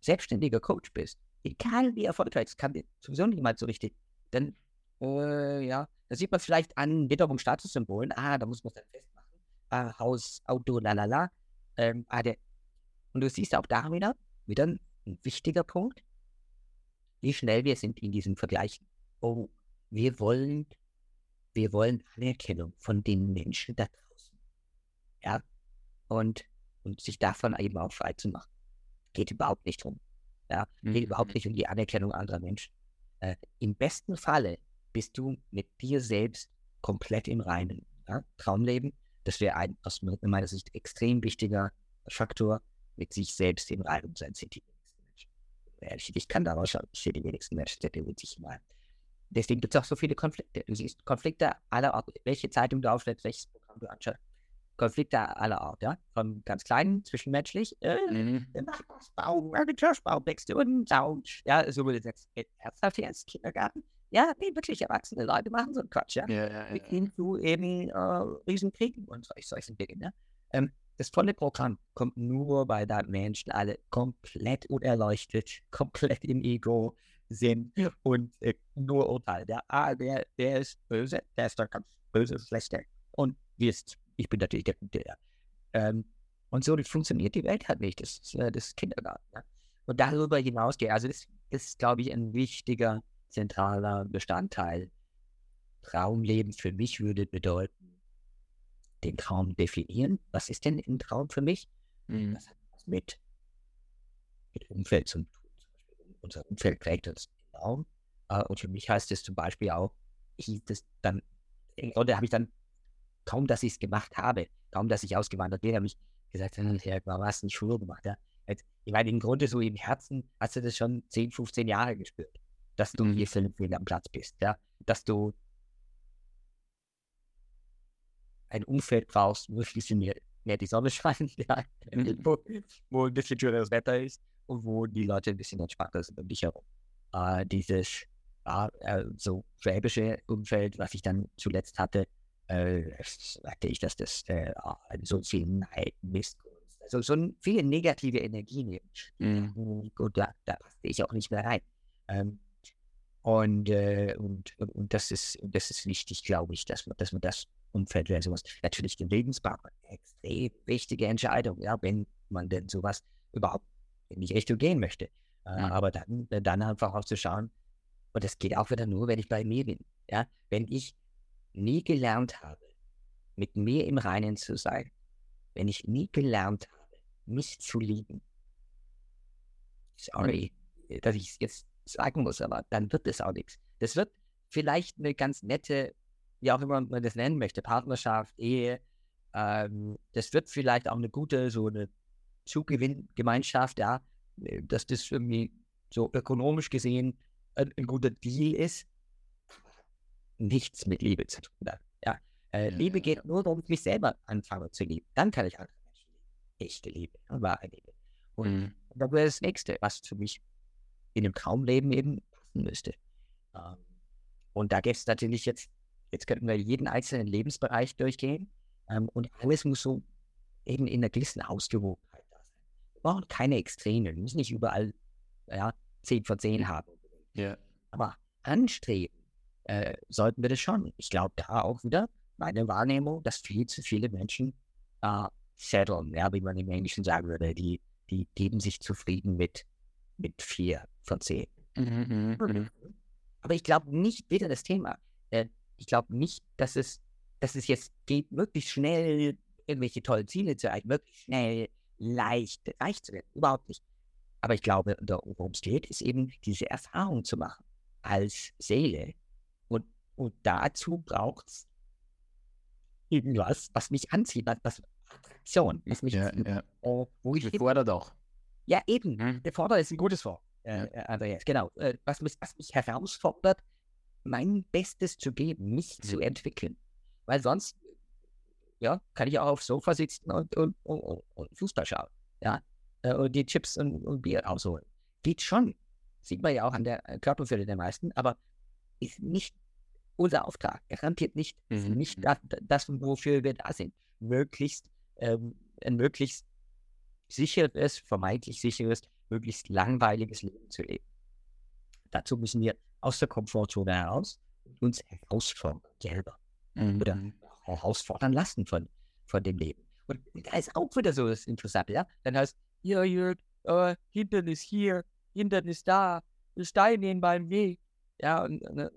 selbstständiger Coach bist, egal wie erfolgreich, das kann dir sowieso niemand so richtig, dann, äh, ja, da sieht man vielleicht an wiederum Statussymbolen, ah, da muss man es dann festmachen, ah, Haus, Auto, lalala, ähm, ah, der, und du siehst auch da wieder, wieder ein, ein wichtiger Punkt, wie schnell wir sind in diesem Vergleich. Oh, wir wollen, wir wollen Anerkennung von den Menschen da draußen. Ja, und, und sich davon eben auch frei zu machen. Geht überhaupt nicht drum. Ja, geht mhm. überhaupt nicht um die Anerkennung anderer Menschen. Äh, Im besten Falle bist du mit dir selbst komplett im Reinen. Ja? Traumleben, das wäre ein aus meiner Sicht extrem wichtiger Faktor, mit sich selbst im Reinen sein sind die wenigsten Menschen. Ehrlich, ich kann daraus schauen, ich sehe die wenigsten Menschen, die mit sich im Reinen. Deswegen gibt es auch so viele Konflikte. Du siehst Konflikte aller welche Zeitung du aufschlägst, welches Programm du anschaust. Konflikte aller Art, ja. Von ganz kleinen, zwischenmenschlich, äh, mhm. der Kirschbaum wächst und Zaun. Ja, so würde jetzt ernsthaft jetzt Kindergarten. Ja, nee, wirklich erwachsene Leute machen so einen Quatsch, ja. ja, ja, ja. Hin zu eben äh, Riesenkriegen und solch, solchen Dingen, ja. Ähm, das volle Programm kommt nur, weil da Menschen alle komplett unerleuchtet, komplett im Ego sind und äh, nur urteilen. Der, ah, der, der ist böse, der ist doch ganz böse, schlechter. Und wie ist ich bin natürlich der. Ja. Ähm, und so funktioniert die Welt halt nicht. Das ist, äh, das ist Kindergarten. Ja. Und darüber hinausgeht, also das ist, glaube ich, ein wichtiger, zentraler Bestandteil. Traumleben für mich würde bedeuten, den Traum definieren. Was ist denn ein Traum für mich? Mhm. Das hat was mit, mit Umfeld zu tun. Unser Umfeld prägt uns enorm. Uh, und für mich heißt es zum Beispiel auch, ich das dann, oder habe ich dann kaum, dass ich es gemacht habe, kaum, dass ich ausgewandert bin, habe ich gesagt, ja, was nicht früher gemacht. Ja? Ich meine, im Grunde so im Herzen hast du das schon 10, 15 Jahre gespürt, dass du mhm. hier völlig am Platz bist, ja, dass du ein Umfeld brauchst, wo ein bisschen mehr, mehr die Sonne scheint, ja, mhm. wo, wo, ein bisschen schöneres Wetter ist und wo die Leute ein bisschen entspannter sind um dich herum. Äh, dieses äh, so schwäbische Umfeld, was ich dann zuletzt hatte, äh, sagte ich, dass das äh, so viel Neid, Missgunst, also so viele negative Energien. Mhm. Und da, da passte ich auch nicht mehr rein. Ähm, und, äh, und, und das ist das ist wichtig, glaube ich, dass man, dass man das Umfeld wäre sowas. Natürlich den Lebenspartner, extrem wichtige Entscheidung, ja, wenn man denn sowas überhaupt in die Richtung gehen möchte. Äh, mhm. Aber dann, dann einfach auch zu schauen, und das geht auch wieder nur, wenn ich bei mir bin. Ja, wenn ich nie gelernt habe, mit mir im Reinen zu sein, wenn ich nie gelernt habe, mich zu lieben, sorry, dass ich es jetzt sagen muss, aber dann wird es auch nichts. Das wird vielleicht eine ganz nette, wie auch immer man das nennen möchte, Partnerschaft, Ehe. Ähm, das wird vielleicht auch eine gute, so eine Zugewinngemeinschaft, ja, dass das irgendwie so ökonomisch gesehen ein, ein guter Deal ist nichts mit Liebe zu tun hat. Ja. Äh, Liebe geht nur darum, mich selber anfange zu lieben. Dann kann ich andere Menschen lieben. echte Liebe, wahre Liebe. Und mhm. das wäre das Nächste, was für mich in dem Traumleben eben passen müsste. Ähm, und da gibt es natürlich jetzt, jetzt könnten wir jeden einzelnen Lebensbereich durchgehen ähm, und alles muss so eben in einer gewissen Ausgewogenheit da sein. Wir brauchen keine Extreme, wir müssen nicht überall ja, 10 von 10 haben. Ja. Aber anstreben äh, sollten wir das schon. Ich glaube, da auch wieder meine Wahrnehmung, dass viel zu viele Menschen äh, setteln, ja, wie man im Englischen sagen würde, die, die geben sich zufrieden mit, mit 4 von 10. Mhm, mhm, mhm. Aber ich glaube nicht, wieder das Thema, äh, ich glaube nicht, dass es, dass es jetzt geht, möglichst schnell irgendwelche tollen Ziele zu erreichen, möglichst schnell leicht reich zu werden. Überhaupt nicht. Aber ich glaube, worum es geht, ist eben diese Erfahrung zu machen als Seele. Und, dazu braucht es irgendwas, was mich anzieht, was, Attraktion, was mich ja, ja. Äh, wo ich befordert auch. Ja, eben. Hm? Befordert ist ein gutes Wort, äh, ja. Andreas. Genau. Äh, was, mich, was mich herausfordert, mein Bestes zu geben, mich hm. zu entwickeln. Weil sonst, ja, kann ich auch aufs Sofa sitzen und, und, und, und Fußball schauen. Ja. Äh, und die Chips und, und Bier rausholen. Geht schon. Sieht man ja auch an der äh, Körperfülle der meisten, aber ist nicht unser Auftrag. Garantiert nicht. Mhm. Nicht mhm. das, das, wofür wir da sind. Möglichst, ähm, ein möglichst sicheres, vermeintlich sicheres, möglichst langweiliges Leben zu leben. Dazu müssen wir aus der Komfortzone heraus uns herausfordern selber. Mhm. Oder herausfordern lassen von, von dem Leben. Und da ist auch wieder so das Interessante, ja. Dann heißt, ja, Jörg, äh, Hintern ist hier, Hintern ist da, Steine in meinem Weg. Ja, und, und äh,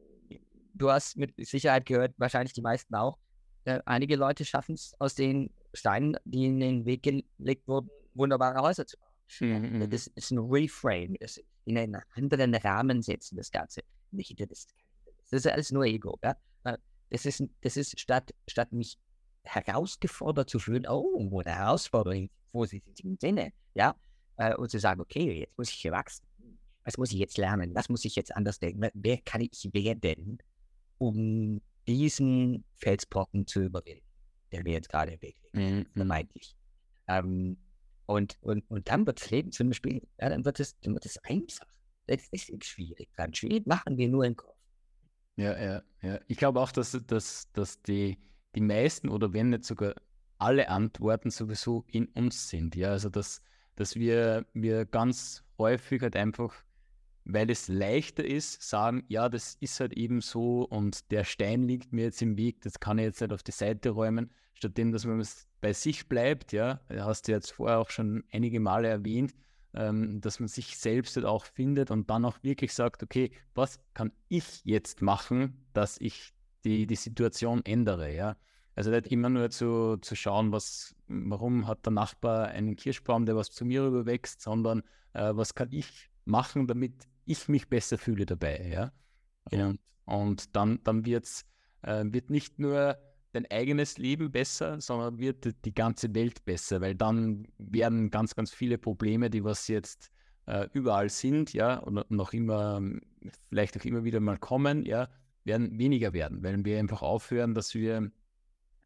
du hast mit Sicherheit gehört, wahrscheinlich die meisten auch, äh, einige Leute schaffen es aus den Steinen, die in den Weg gelegt wurden, wunderbare Häuser zu bauen. Mhm. mhm. Das ist ein Reframe, das in einen anderen Rahmen setzen, das Ganze. Nicht, das, das ist alles nur Ego. Ja? Das ist, das ist statt, statt mich herausgefordert zu fühlen, oh, eine Herausforderung, wo sie sind im Sinne, ja, äh, und zu sagen, okay, jetzt muss ich hier wachsen. Was muss ich jetzt lernen? Was muss ich jetzt anders denken? Wer kann ich werden, um diesen Felsbrocken zu überwinden, der mir jetzt gerade im Weg liegt, mhm. vermeintlich. Ähm, und, und, und dann wird das Leben zu einem Spiel. Ja, dann wird es, dann wird es einfach. Das ist nicht schwierig dran. Schwierig machen wir nur im Kopf. Ja, ja, ja. Ich glaube auch, dass, dass, dass die, die meisten oder wenn nicht sogar alle Antworten sowieso in uns sind. Ja, also dass, dass wir, wir ganz häufig halt einfach weil es leichter ist, sagen, ja, das ist halt eben so und der Stein liegt mir jetzt im Weg, das kann ich jetzt nicht auf die Seite räumen, stattdem, dass man bei sich bleibt, ja, hast du jetzt vorher auch schon einige Male erwähnt, ähm, dass man sich selbst halt auch findet und dann auch wirklich sagt, okay, was kann ich jetzt machen, dass ich die, die Situation ändere, ja. Also nicht immer nur zu, zu schauen, was, warum hat der Nachbar einen Kirschbaum, der was zu mir rüberwächst, sondern äh, was kann ich machen, damit ich mich besser fühle dabei. Ja? ja. Und, und dann, dann wird's, äh, wird nicht nur dein eigenes Leben besser, sondern wird die ganze Welt besser, weil dann werden ganz, ganz viele Probleme, die was jetzt äh, überall sind, ja, und noch immer, vielleicht auch immer wieder mal kommen, ja, werden weniger werden, weil wir einfach aufhören, dass wir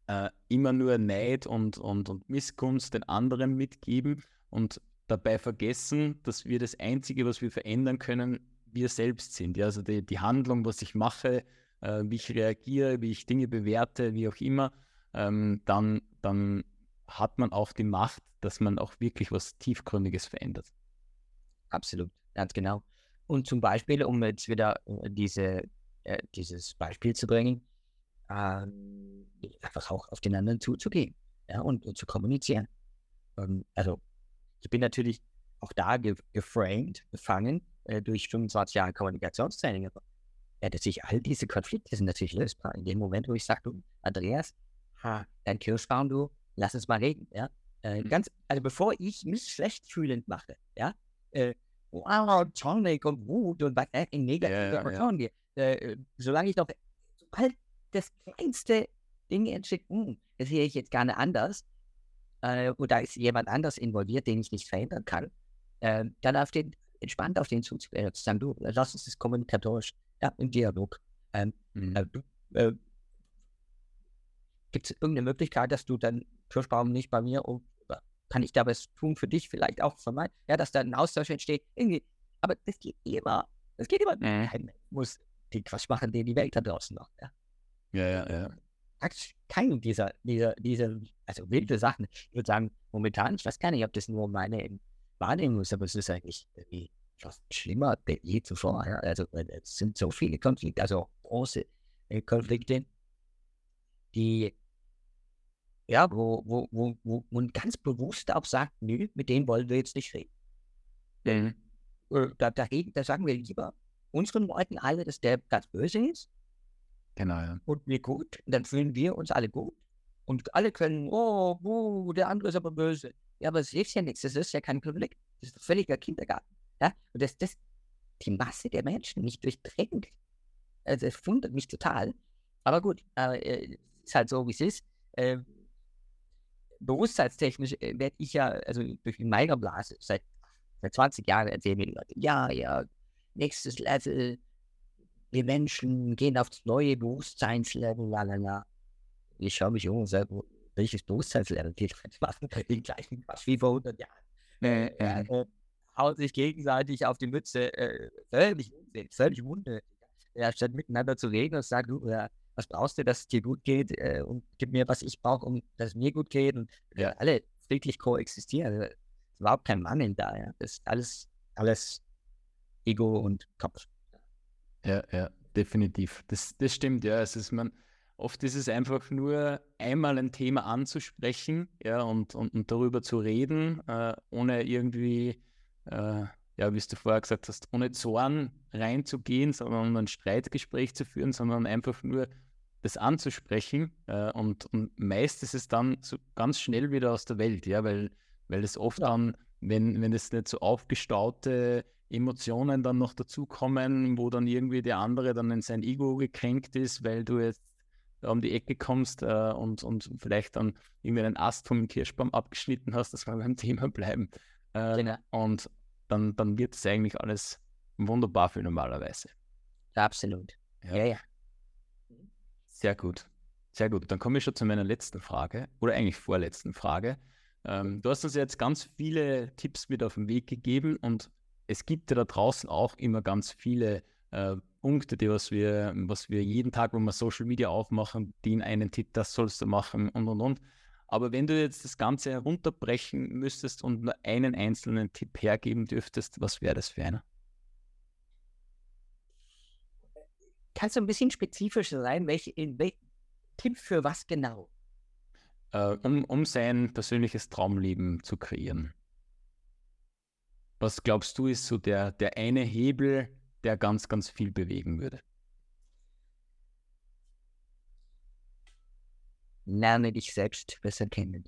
äh, immer nur Neid und, und, und Missgunst den anderen mitgeben und dabei vergessen, dass wir das Einzige, was wir verändern können, wir selbst sind. Ja? Also die, die Handlung, was ich mache, äh, wie ich reagiere, wie ich Dinge bewerte, wie auch immer, ähm, dann, dann hat man auch die Macht, dass man auch wirklich was Tiefgründiges verändert. Absolut, ganz genau. Und zum Beispiel, um jetzt wieder äh, diese, äh, dieses Beispiel zu bringen, ähm, einfach auch auf den anderen zuzugehen ja, und, und zu kommunizieren. Ähm, also ich bin natürlich auch da ge geframed, gefangen äh, durch 25 Jahre Kommunikationstraining. Aber ja, dass ich all diese Konflikte sind natürlich lösbar. In dem Moment, wo ich sage, du, Andreas, ha, dein Kirschbaum, du, lass uns mal reden. Ja? Äh, mhm. ganz, also bevor ich mich schlecht fühlend mache, ja, äh, wow, Tonic und Wut und was äh, in negative ja, Emotionen ja. äh, solange ich noch, sobald das kleinste Ding entsteht, hm, das sehe ich jetzt gerne anders, äh, und da ist jemand anders involviert, den ich nicht verändern kann, äh, dann auf den, entspannt auf den zuzugehen und zu sagen, du, lass uns das kommunikatorisch, ja, im Dialog. Ähm, mhm. äh, Gibt es irgendeine Möglichkeit, dass du dann Kirschbaum nicht bei mir um kann ich da was tun für dich vielleicht auch von mein, ja, dass da ein Austausch entsteht. Irgendwie. Aber das geht immer. Das geht immer. Mhm. Muss den Quatsch machen, den die Welt da draußen macht. Ja, ja, ja. ja. Kein dieser, dieser, dieser, also wilde Sachen. Ich würde sagen, momentan, ich weiß gar nicht, ob das nur meine Wahrnehmung ist, aber es ist eigentlich irgendwie fast schlimmer denn je zuvor. Ja? Also es sind so viele Konflikte, also große äh, Konflikte, die ja, wo, wo, wo, wo man ganz bewusst auch sagt, nö, mit denen wollen wir jetzt nicht reden. Mhm. Äh, da, da, da sagen wir lieber unseren Leuten alle, dass der ganz böse ist. Genau, ja. Und wir gut. Dann fühlen wir uns alle gut. Und alle können, oh, oh, der andere ist aber böse. Ja, aber es hilft ja nichts. Das ist ja kein Konflikt. Das ist ein völliger Kindergarten. Ja? Und dass das die Masse der Menschen nicht durchdringt. Also, das wundert mich total. Aber gut, äh, ist halt so, wie es ist. Äh, bewusstseinstechnisch äh, werde ich ja, also durch meine Blase, seit, seit 20 Jahren erzählen mir die Leute, ja, ja, nächstes Level, wir Menschen gehen aufs neue Bewusstseinslevel, lalala. Ich schaue mich um und sage, welches Bewusstseinslevel geht machen? Den gleichen Quatsch wie vor 100 Jahren. Äh, äh, äh, hauen sich gegenseitig auf die Mütze. Äh, völlig unnötig, völlig unnötig. Ja, statt miteinander zu reden und sagen, du, ja, was brauchst du, dass es dir gut geht äh, und gib mir, was ich brauche, um dass es mir gut geht und ja. alle friedlich koexistieren. Es ist überhaupt kein Mann in da. Ja. Das ist alles, alles Ego und Kopf. Ja, ja, definitiv. Das, das stimmt, ja. Es ist man, oft ist es einfach nur einmal ein Thema anzusprechen, ja, und, und, und darüber zu reden, äh, ohne irgendwie, äh, ja, wie du vorher gesagt hast, ohne Zorn reinzugehen, sondern ein Streitgespräch zu führen, sondern einfach nur das anzusprechen äh, und, und meist ist es dann so ganz schnell wieder aus der Welt, ja, weil, weil es oft ja. dann, wenn, wenn es nicht so aufgestaute Emotionen dann noch dazukommen, wo dann irgendwie der andere dann in sein Ego gekränkt ist, weil du jetzt um die Ecke kommst äh, und, und vielleicht dann irgendwie einen Ast vom Kirschbaum abgeschnitten hast, dass wir beim Thema bleiben. Äh, genau. Und dann, dann wird es eigentlich alles wunderbar für normalerweise. Absolut. Ja, ja. ja. Sehr gut. Sehr gut. Dann komme ich schon zu meiner letzten Frage oder eigentlich vorletzten Frage. Ähm, du hast uns jetzt ganz viele Tipps mit auf den Weg gegeben und es gibt ja da draußen auch immer ganz viele äh, Punkte, die was wir, was wir jeden Tag, wenn wir Social Media aufmachen, den einen Tipp, das sollst du machen und und und. Aber wenn du jetzt das Ganze herunterbrechen müsstest und nur einen einzelnen Tipp hergeben dürftest, was wäre das für einer? Kannst du ein bisschen spezifischer sein? Welche, welch, Tipp für was genau? Äh, um, um sein persönliches Traumleben zu kreieren. Was glaubst du, ist so der, der eine Hebel, der ganz, ganz viel bewegen würde? Lerne dich selbst besser kennen.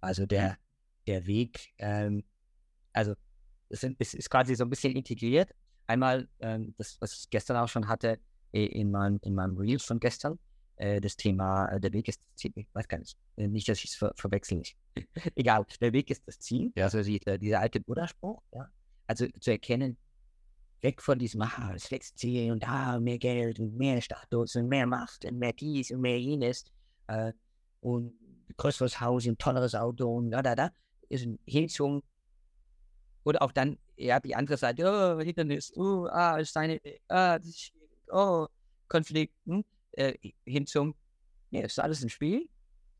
Also der, mhm. der Weg, ähm, also es, es ist quasi so ein bisschen integriert Einmal ähm, das, was ich gestern auch schon hatte, in meinem, in meinem Reel von gestern, das Thema, äh, der Weg ist das Ziel. Ich weiß gar nicht. Äh, nicht, dass ich es ver verwechsel. Egal, der Weg ist das Ziel. Ja. Also die, dieser alte Buddha-Spruch. Ja? Also zu erkennen, weg von diesem, ah, das letzte Ziel und ah, mehr Geld und mehr Status und mehr Macht und mehr dies und mehr jenes äh, und größeres Haus und tolleres Auto und da, da, da, ist ein Hinzung oder auch dann ja, die andere Seite, oh, Hindernis, oh, ah, ist eine, ah, das ist schwierig, oh, Konflikten, äh, hin zum, nee, ist alles ein Spiel.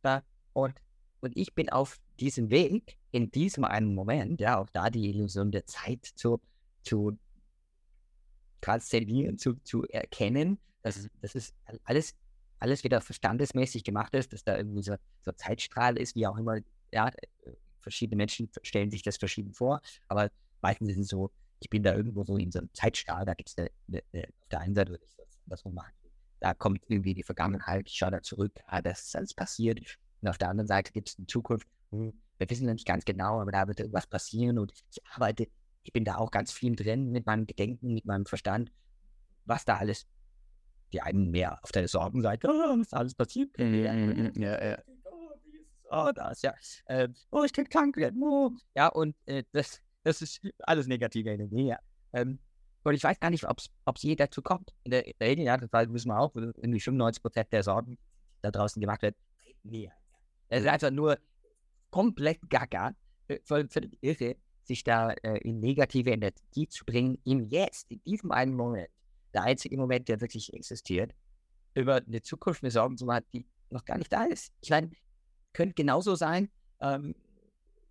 Da, und, und ich bin auf diesem Weg, in diesem einen Moment, ja, auch da die Illusion der Zeit zu, zu transzendieren, zu, zu erkennen, dass mhm. das ist alles, alles wieder verstandesmäßig gemacht ist, dass da irgendwie so, so Zeitstrahl ist, wie auch immer, ja, verschiedene Menschen stellen sich das verschieden vor, aber meistens ist es so, ich bin da irgendwo so in so einem Zeitstrahl, da gibt es auf der einen Seite würde ich das, das so machen. Da kommt irgendwie die Vergangenheit, ich schaue da zurück, ah, das ist alles passiert. Und auf der anderen Seite gibt es eine Zukunft, hm, wir wissen noch nicht ganz genau, aber da wird irgendwas passieren und ich arbeite, ich bin da auch ganz viel drin mit meinem Gedenken, mit meinem Verstand, was da alles, die einen mehr auf der Sorgenseite, oh, was da alles passiert. Mhm. Ja, ja. Oh, das, ja. Äh, oh, ich kann krank werden. Oh. Ja, und äh, das, das ist alles negative Energie, ja. Ähm, und ich weiß gar nicht, ob es je dazu kommt. In der, in der Regel, ja, das wissen wir auch, irgendwie 95 Prozent der Sorgen, da draußen gemacht werden, nee. Es ist einfach nur komplett gaga, voll, völlig irre, sich da äh, in negative Energie zu bringen, im Jetzt, in diesem einen Moment, der einzige Moment, der wirklich existiert, über eine Zukunft mir Sorgen zu machen, die noch gar nicht da ist. Ich meine, könnte genauso sein, ähm,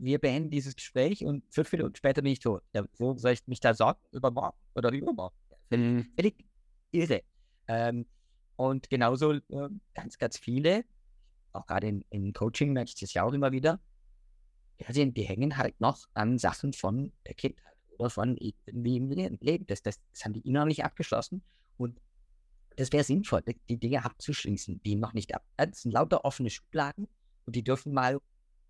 wir beenden dieses Gespräch und fünf Minuten später bin ich tot. Ja, wo soll ich mich da sorgen? Übermorgen oder übermorgen? Mhm. Völlig irre. Ähm, und genauso äh, ganz, ganz viele, auch gerade in, in Coaching merke ich das ja auch immer wieder, ja, die, die hängen halt noch an Sachen von der Kindheit oder von irgendwie im Leben. Das, das, das haben die innerlich abgeschlossen und das wäre sinnvoll, die Dinge abzuschließen, die noch nicht ab. Das sind lauter offene Schubladen und die dürfen mal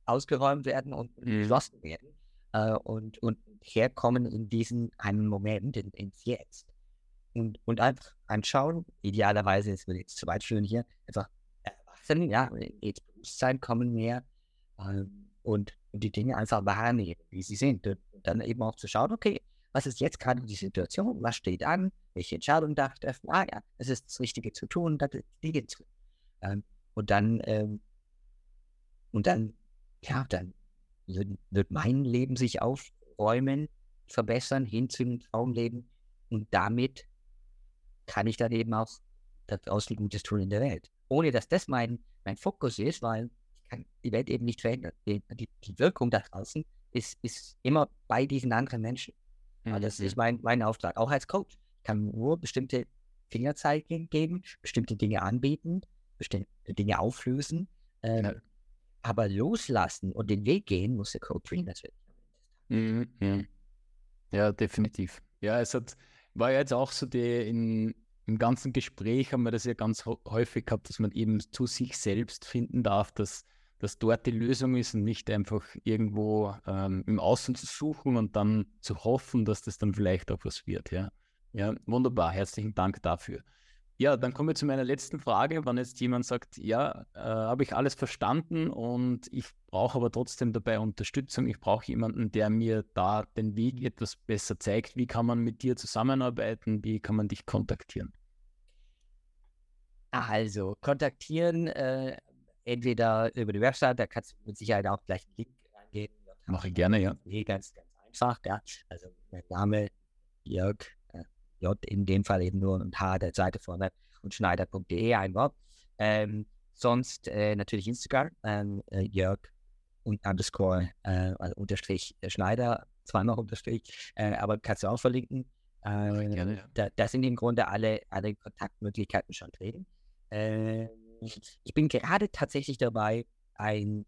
ausgeräumt werden und mhm. geschlossen werden äh, und, und herkommen in diesen einen Moment, in, ins Jetzt. Und, und einfach anschauen, idealerweise, es würde jetzt zu weit führen hier, einfach erwachsen, ja, ins Bewusstsein kommen mehr ähm, und, und die Dinge einfach wahrnehmen, wie sie sind. Und dann eben auch zu schauen, okay, was ist jetzt gerade die Situation, was steht an, welche Entscheidung darf ich treffen, ah ja, es ist das Richtige zu tun, das Dinge zu tun. Ähm, und dann, ähm, und dann ja, dann wird, mein Leben sich aufräumen, verbessern, hin zu einem Traumleben. Und damit kann ich dann eben auch daraus ein Gutes tun in der Welt. Ohne dass das mein, mein Fokus ist, weil ich kann die Welt eben nicht verändern. Die, die, die Wirkung da draußen ist, ist immer bei diesen anderen Menschen. Mhm. Das ist mein, mein Auftrag, auch als Coach. Ich kann nur bestimmte Fingerzeichen geben, bestimmte Dinge anbieten, bestimmte Dinge auflösen. Ähm, ja. Aber loslassen und den Weg gehen muss der Co-Trainer natürlich. Mhm, ja, definitiv. Ja, es hat, war ja jetzt auch so die, in, im ganzen Gespräch haben wir das ja ganz häufig gehabt, dass man eben zu sich selbst finden darf, dass, dass dort die Lösung ist und nicht einfach irgendwo ähm, im Außen zu suchen und dann zu hoffen, dass das dann vielleicht auch was wird. Ja, ja wunderbar. Herzlichen Dank dafür. Ja, dann kommen wir zu meiner letzten Frage. Wenn jetzt jemand sagt, ja, äh, habe ich alles verstanden und ich brauche aber trotzdem dabei Unterstützung, ich brauche jemanden, der mir da den Weg etwas besser zeigt. Wie kann man mit dir zusammenarbeiten? Wie kann man dich kontaktieren? Also, kontaktieren äh, entweder über die Website, da kannst du mit Sicherheit auch gleich einen Link reingeben. Mache ich gerne, ja. Nee, ganz, ganz einfach, ja. Also, mein Name Jörg J in dem Fall eben nur und H der Seite vorne und schneider.de ein Wort. Ähm, sonst äh, natürlich Instagram, ähm, äh, Jörg und underscore äh, also unterstrich äh, Schneider, zweimal unterstrich, äh, aber kannst du auch verlinken. Äh, gerne, ja. da, da, sind im Grunde alle, alle Kontaktmöglichkeiten schon drin. Ähm, ich bin gerade tatsächlich dabei, ein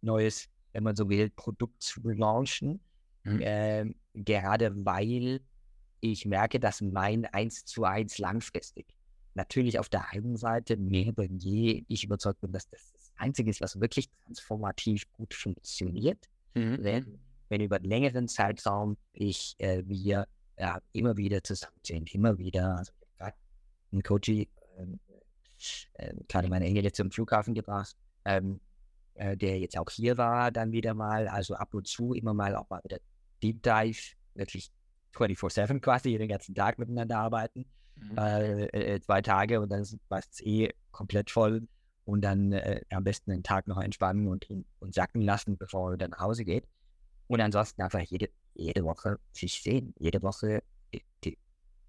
neues, wenn man so will, Produkt zu launchen. Mhm. Ähm, gerade weil ich merke, dass mein 1 zu 1 langfristig natürlich auf der einen Seite mehr denn je ich überzeugt bin, dass das das Einzige ist, was wirklich transformativ gut funktioniert. Mhm. Wenn, wenn über einen längeren Zeitraum ich äh, wir ja, immer wieder zusammen immer wieder, also gerade ein Coach, äh, äh, gerade meine Engel jetzt zum Flughafen gebracht, ähm, äh, der jetzt auch hier war, dann wieder mal, also ab und zu immer mal auch mal wieder Deep Dive, wirklich 24-7 quasi, den ganzen Tag miteinander arbeiten. Mhm. Äh, äh, zwei Tage und dann ist es eh komplett voll. Und dann äh, am besten den Tag noch entspannen und, und sacken lassen, bevor er dann nach Hause geht. Und ansonsten einfach jede, jede Woche sich sehen. Jede Woche die, die,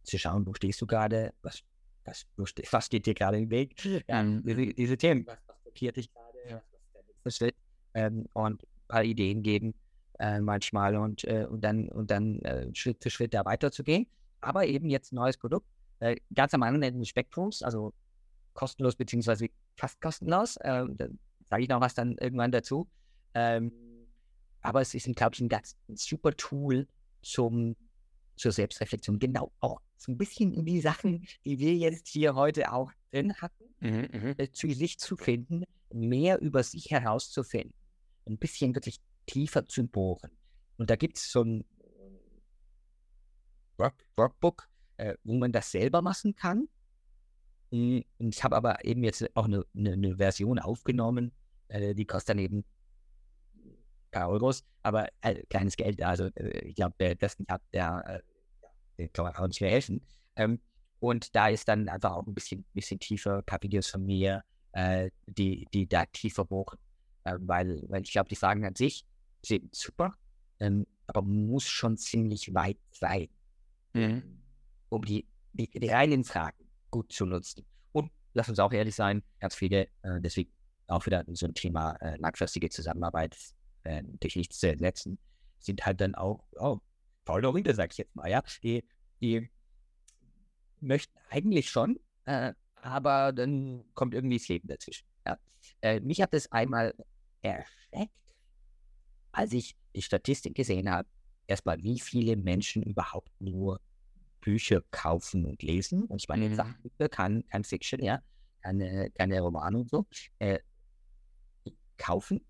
zu schauen, wo stehst du gerade, was, was, was steht dir gerade im Weg. Ja, mhm. diese, diese Themen, was, was blockiert dich gerade, was, was ist der nächste Schritt. Ähm, und ein paar Ideen geben äh, manchmal und, äh, und dann, und dann äh, Schritt für Schritt da weiterzugehen. Aber eben jetzt ein neues Produkt, ganz am Ende des Spektrums, also kostenlos beziehungsweise fast kostenlos. Äh, da sage ich noch was dann irgendwann dazu. Ähm, aber es ist, glaube ich, ein ganz ein super Tool zum, zur Selbstreflexion. Genau auch so ein bisschen in die Sachen, die wir jetzt hier heute auch drin hatten, mhm, mhm. äh, zu sich zu finden, mehr über sich herauszufinden. Ein bisschen wirklich tiefer zu bohren. Und da gibt es so ein Work Workbook, äh, wo man das selber machen kann. Hm, und ich habe aber eben jetzt auch eine, eine, eine Version aufgenommen, äh, die kostet dann eben ein paar Euros, aber äh, kleines Geld. Also äh, ich glaube, der besten hat der, äh, kann man auch nicht mehr helfen. Ähm, und da ist dann einfach auch ein bisschen, bisschen tiefer, ein paar Videos von mir, äh, die, die da tiefer bohren äh, weil, weil ich glaube, die Fragen an sich sind super, ähm, aber muss schon ziemlich weit sein, mhm. um die, die, die reinen Fragen gut zu nutzen. Und lass uns auch ehrlich sein, ganz viele, äh, deswegen auch wieder so ein Thema äh, langfristige Zusammenarbeit äh, durch nichts zu ersetzen, sind halt dann auch oh, faule Hunde, sag ich jetzt mal, ja, die, die möchten eigentlich schon, äh, aber dann kommt irgendwie das Leben dazwischen. Ja. Äh, mich hat das einmal erschreckt, als ich die Statistik gesehen habe, erstmal, wie viele Menschen überhaupt nur Bücher kaufen und lesen. Und ich meine mhm. Sachbücher, kein, kein Fiction, ja, keine, keine Romane und so. Äh, kaufen.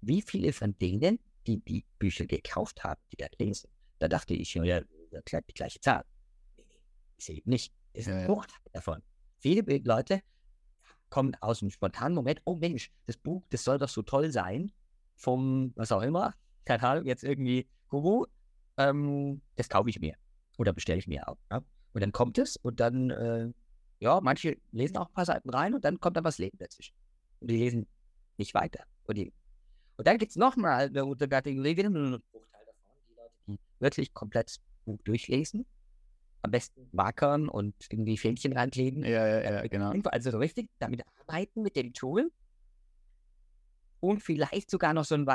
Wie viele von denen, die die Bücher gekauft haben, die da lesen? Da dachte ich, ja, die gleiche Zahl. Ist eben nicht. Ist ein ja, Bruchteil ja. davon. Viele Leute kommen aus einem spontanen Moment, oh Mensch, das Buch, das soll doch so toll sein, vom, was auch immer, keine Ahnung, jetzt irgendwie Guru, ähm, das kaufe ich mir oder bestelle ich mir auch. Ja? Und dann kommt es und dann, äh, ja, manche lesen auch ein paar Seiten rein und dann kommt da was Leben dazwischen. Und die lesen nicht weiter. Und, die, und dann gibt es nochmal eine Unterkategorie, wieder nur ein Bruchteil davon, die Leute, die wirklich komplett das Buch durchlesen, am besten markern und irgendwie Fähnchen reinkleben. Ja, ja, ja, genau. Also so richtig damit arbeiten mit den Tools und vielleicht sogar noch so, ein,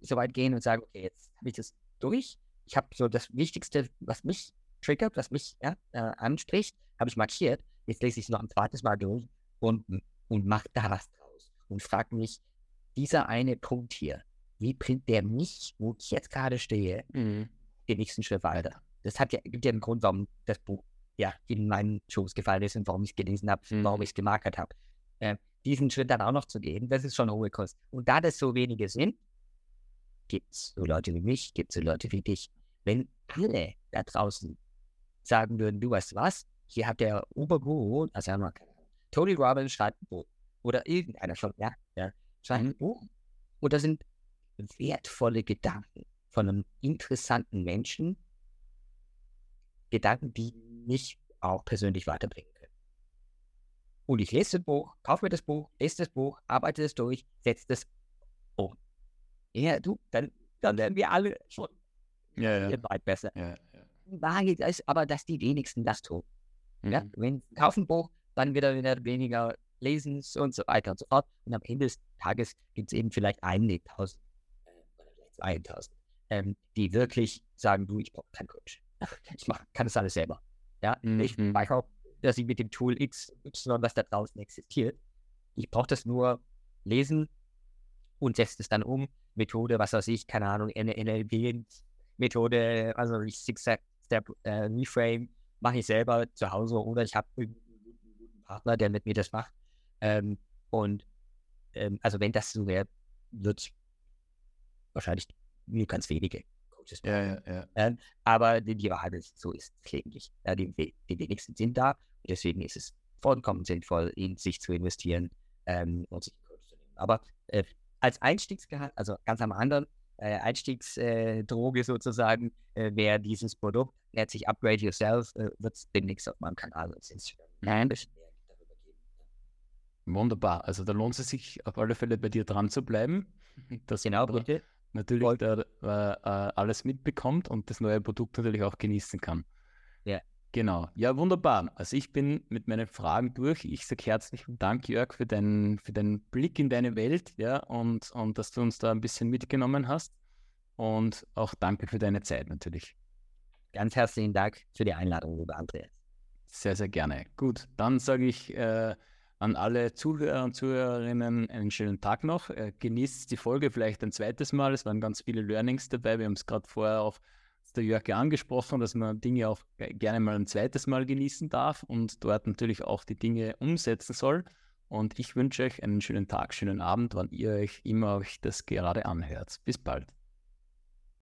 so weit gehen und sagen, okay, jetzt habe ich das durch. Ich habe so das Wichtigste, was mich triggert, was mich ja, äh, anspricht, habe ich markiert. Jetzt lese ich es noch ein zweites Mal durch und, und mache da was draus und frage mich, dieser eine Punkt hier, wie bringt der mich, wo ich jetzt gerade stehe, mhm. den nächsten Schritt weiter? Das hat ja, gibt ja einen Grund, warum das Buch ja in meinen Schoß gefallen ist und warum ich es gelesen habe, mhm. warum ich es gemarkert habe. Äh, diesen Schritt dann auch noch zu gehen, das ist schon eine hohe Kost. Und da das so wenige sind, gibt es so Leute wie mich, gibt es so Leute wie dich. Wenn alle da draußen sagen würden, du weißt was, hier hat der Oberguru, also wir, Tony Robbins schreibt ein Buch. Oder irgendeiner schon, ja, ja schreibt ein mhm. Buch. Und da sind wertvolle Gedanken von einem interessanten Menschen, Gedanken, die mich auch persönlich weiterbringen. Und ich lese das Buch, kaufe mir das Buch, lese das Buch, arbeite es durch, setze das um. Ja, du, dann, dann werden wir alle schon ja, ja. weit besser. Ja, ja. Wahrheit ist aber, dass die wenigsten das tun. Mhm. Ja? Wenn kaufen ein Buch, dann wieder, wieder weniger lesen und so weiter und so fort. Und am Ende des Tages gibt es eben vielleicht einige tausend äh, oder vielleicht 1000, ähm, die wirklich sagen, du, ich brauche keinen Coach. Ich mach, kann das alles selber. Ja, mhm. ich weiß auch, dass ich mit dem Tool X, was da draußen existiert, ich brauche das nur lesen und setze es dann um. Methode, was weiß ich, keine Ahnung, NLP, Methode, also ich Six-Step äh, Reframe, mache ich selber zu Hause oder ich habe einen guten Partner, der mit mir das macht. Ähm, und ähm, also wenn das so wäre, wird wahrscheinlich nur ganz wenige Coaches ja, ja, ja. Ähm, aber die, die Wahrheit ist, so ist es eigentlich. Ja, die, die wenigsten sind da. Deswegen ist es vollkommen sinnvoll, in sich zu investieren ähm, und sich Coach zu nehmen. Aber äh, als Einstiegsgehalt, also ganz am anderen, äh, Einstiegsdroge äh, sozusagen, wäre dieses Produkt, nennt sich Upgrade Yourself, äh, wird es demnächst auf meinem Kanal und Instagram. Wunderbar. Also da lohnt es sich auf alle Fälle bei dir dran zu bleiben. Das genau, bitte natürlich da, äh, äh, alles mitbekommt und das neue Produkt natürlich auch genießen kann. Ja. Genau. Ja, wunderbar. Also ich bin mit meinen Fragen durch. Ich sage herzlichen Dank, Jörg, für deinen, für deinen Blick in deine Welt, ja, und, und dass du uns da ein bisschen mitgenommen hast. Und auch danke für deine Zeit natürlich. Ganz herzlichen Dank für die Einladung, lieber Andreas. Sehr, sehr gerne. Gut, dann sage ich äh, an alle Zuhörer und Zuhörerinnen einen schönen Tag noch. Äh, genießt die Folge vielleicht ein zweites Mal. Es waren ganz viele Learnings dabei. Wir haben es gerade vorher auch der Jörg angesprochen, dass man Dinge auch gerne mal ein zweites Mal genießen darf und dort natürlich auch die Dinge umsetzen soll. Und ich wünsche euch einen schönen Tag, schönen Abend, wann ihr euch immer euch das gerade anhört. Bis bald.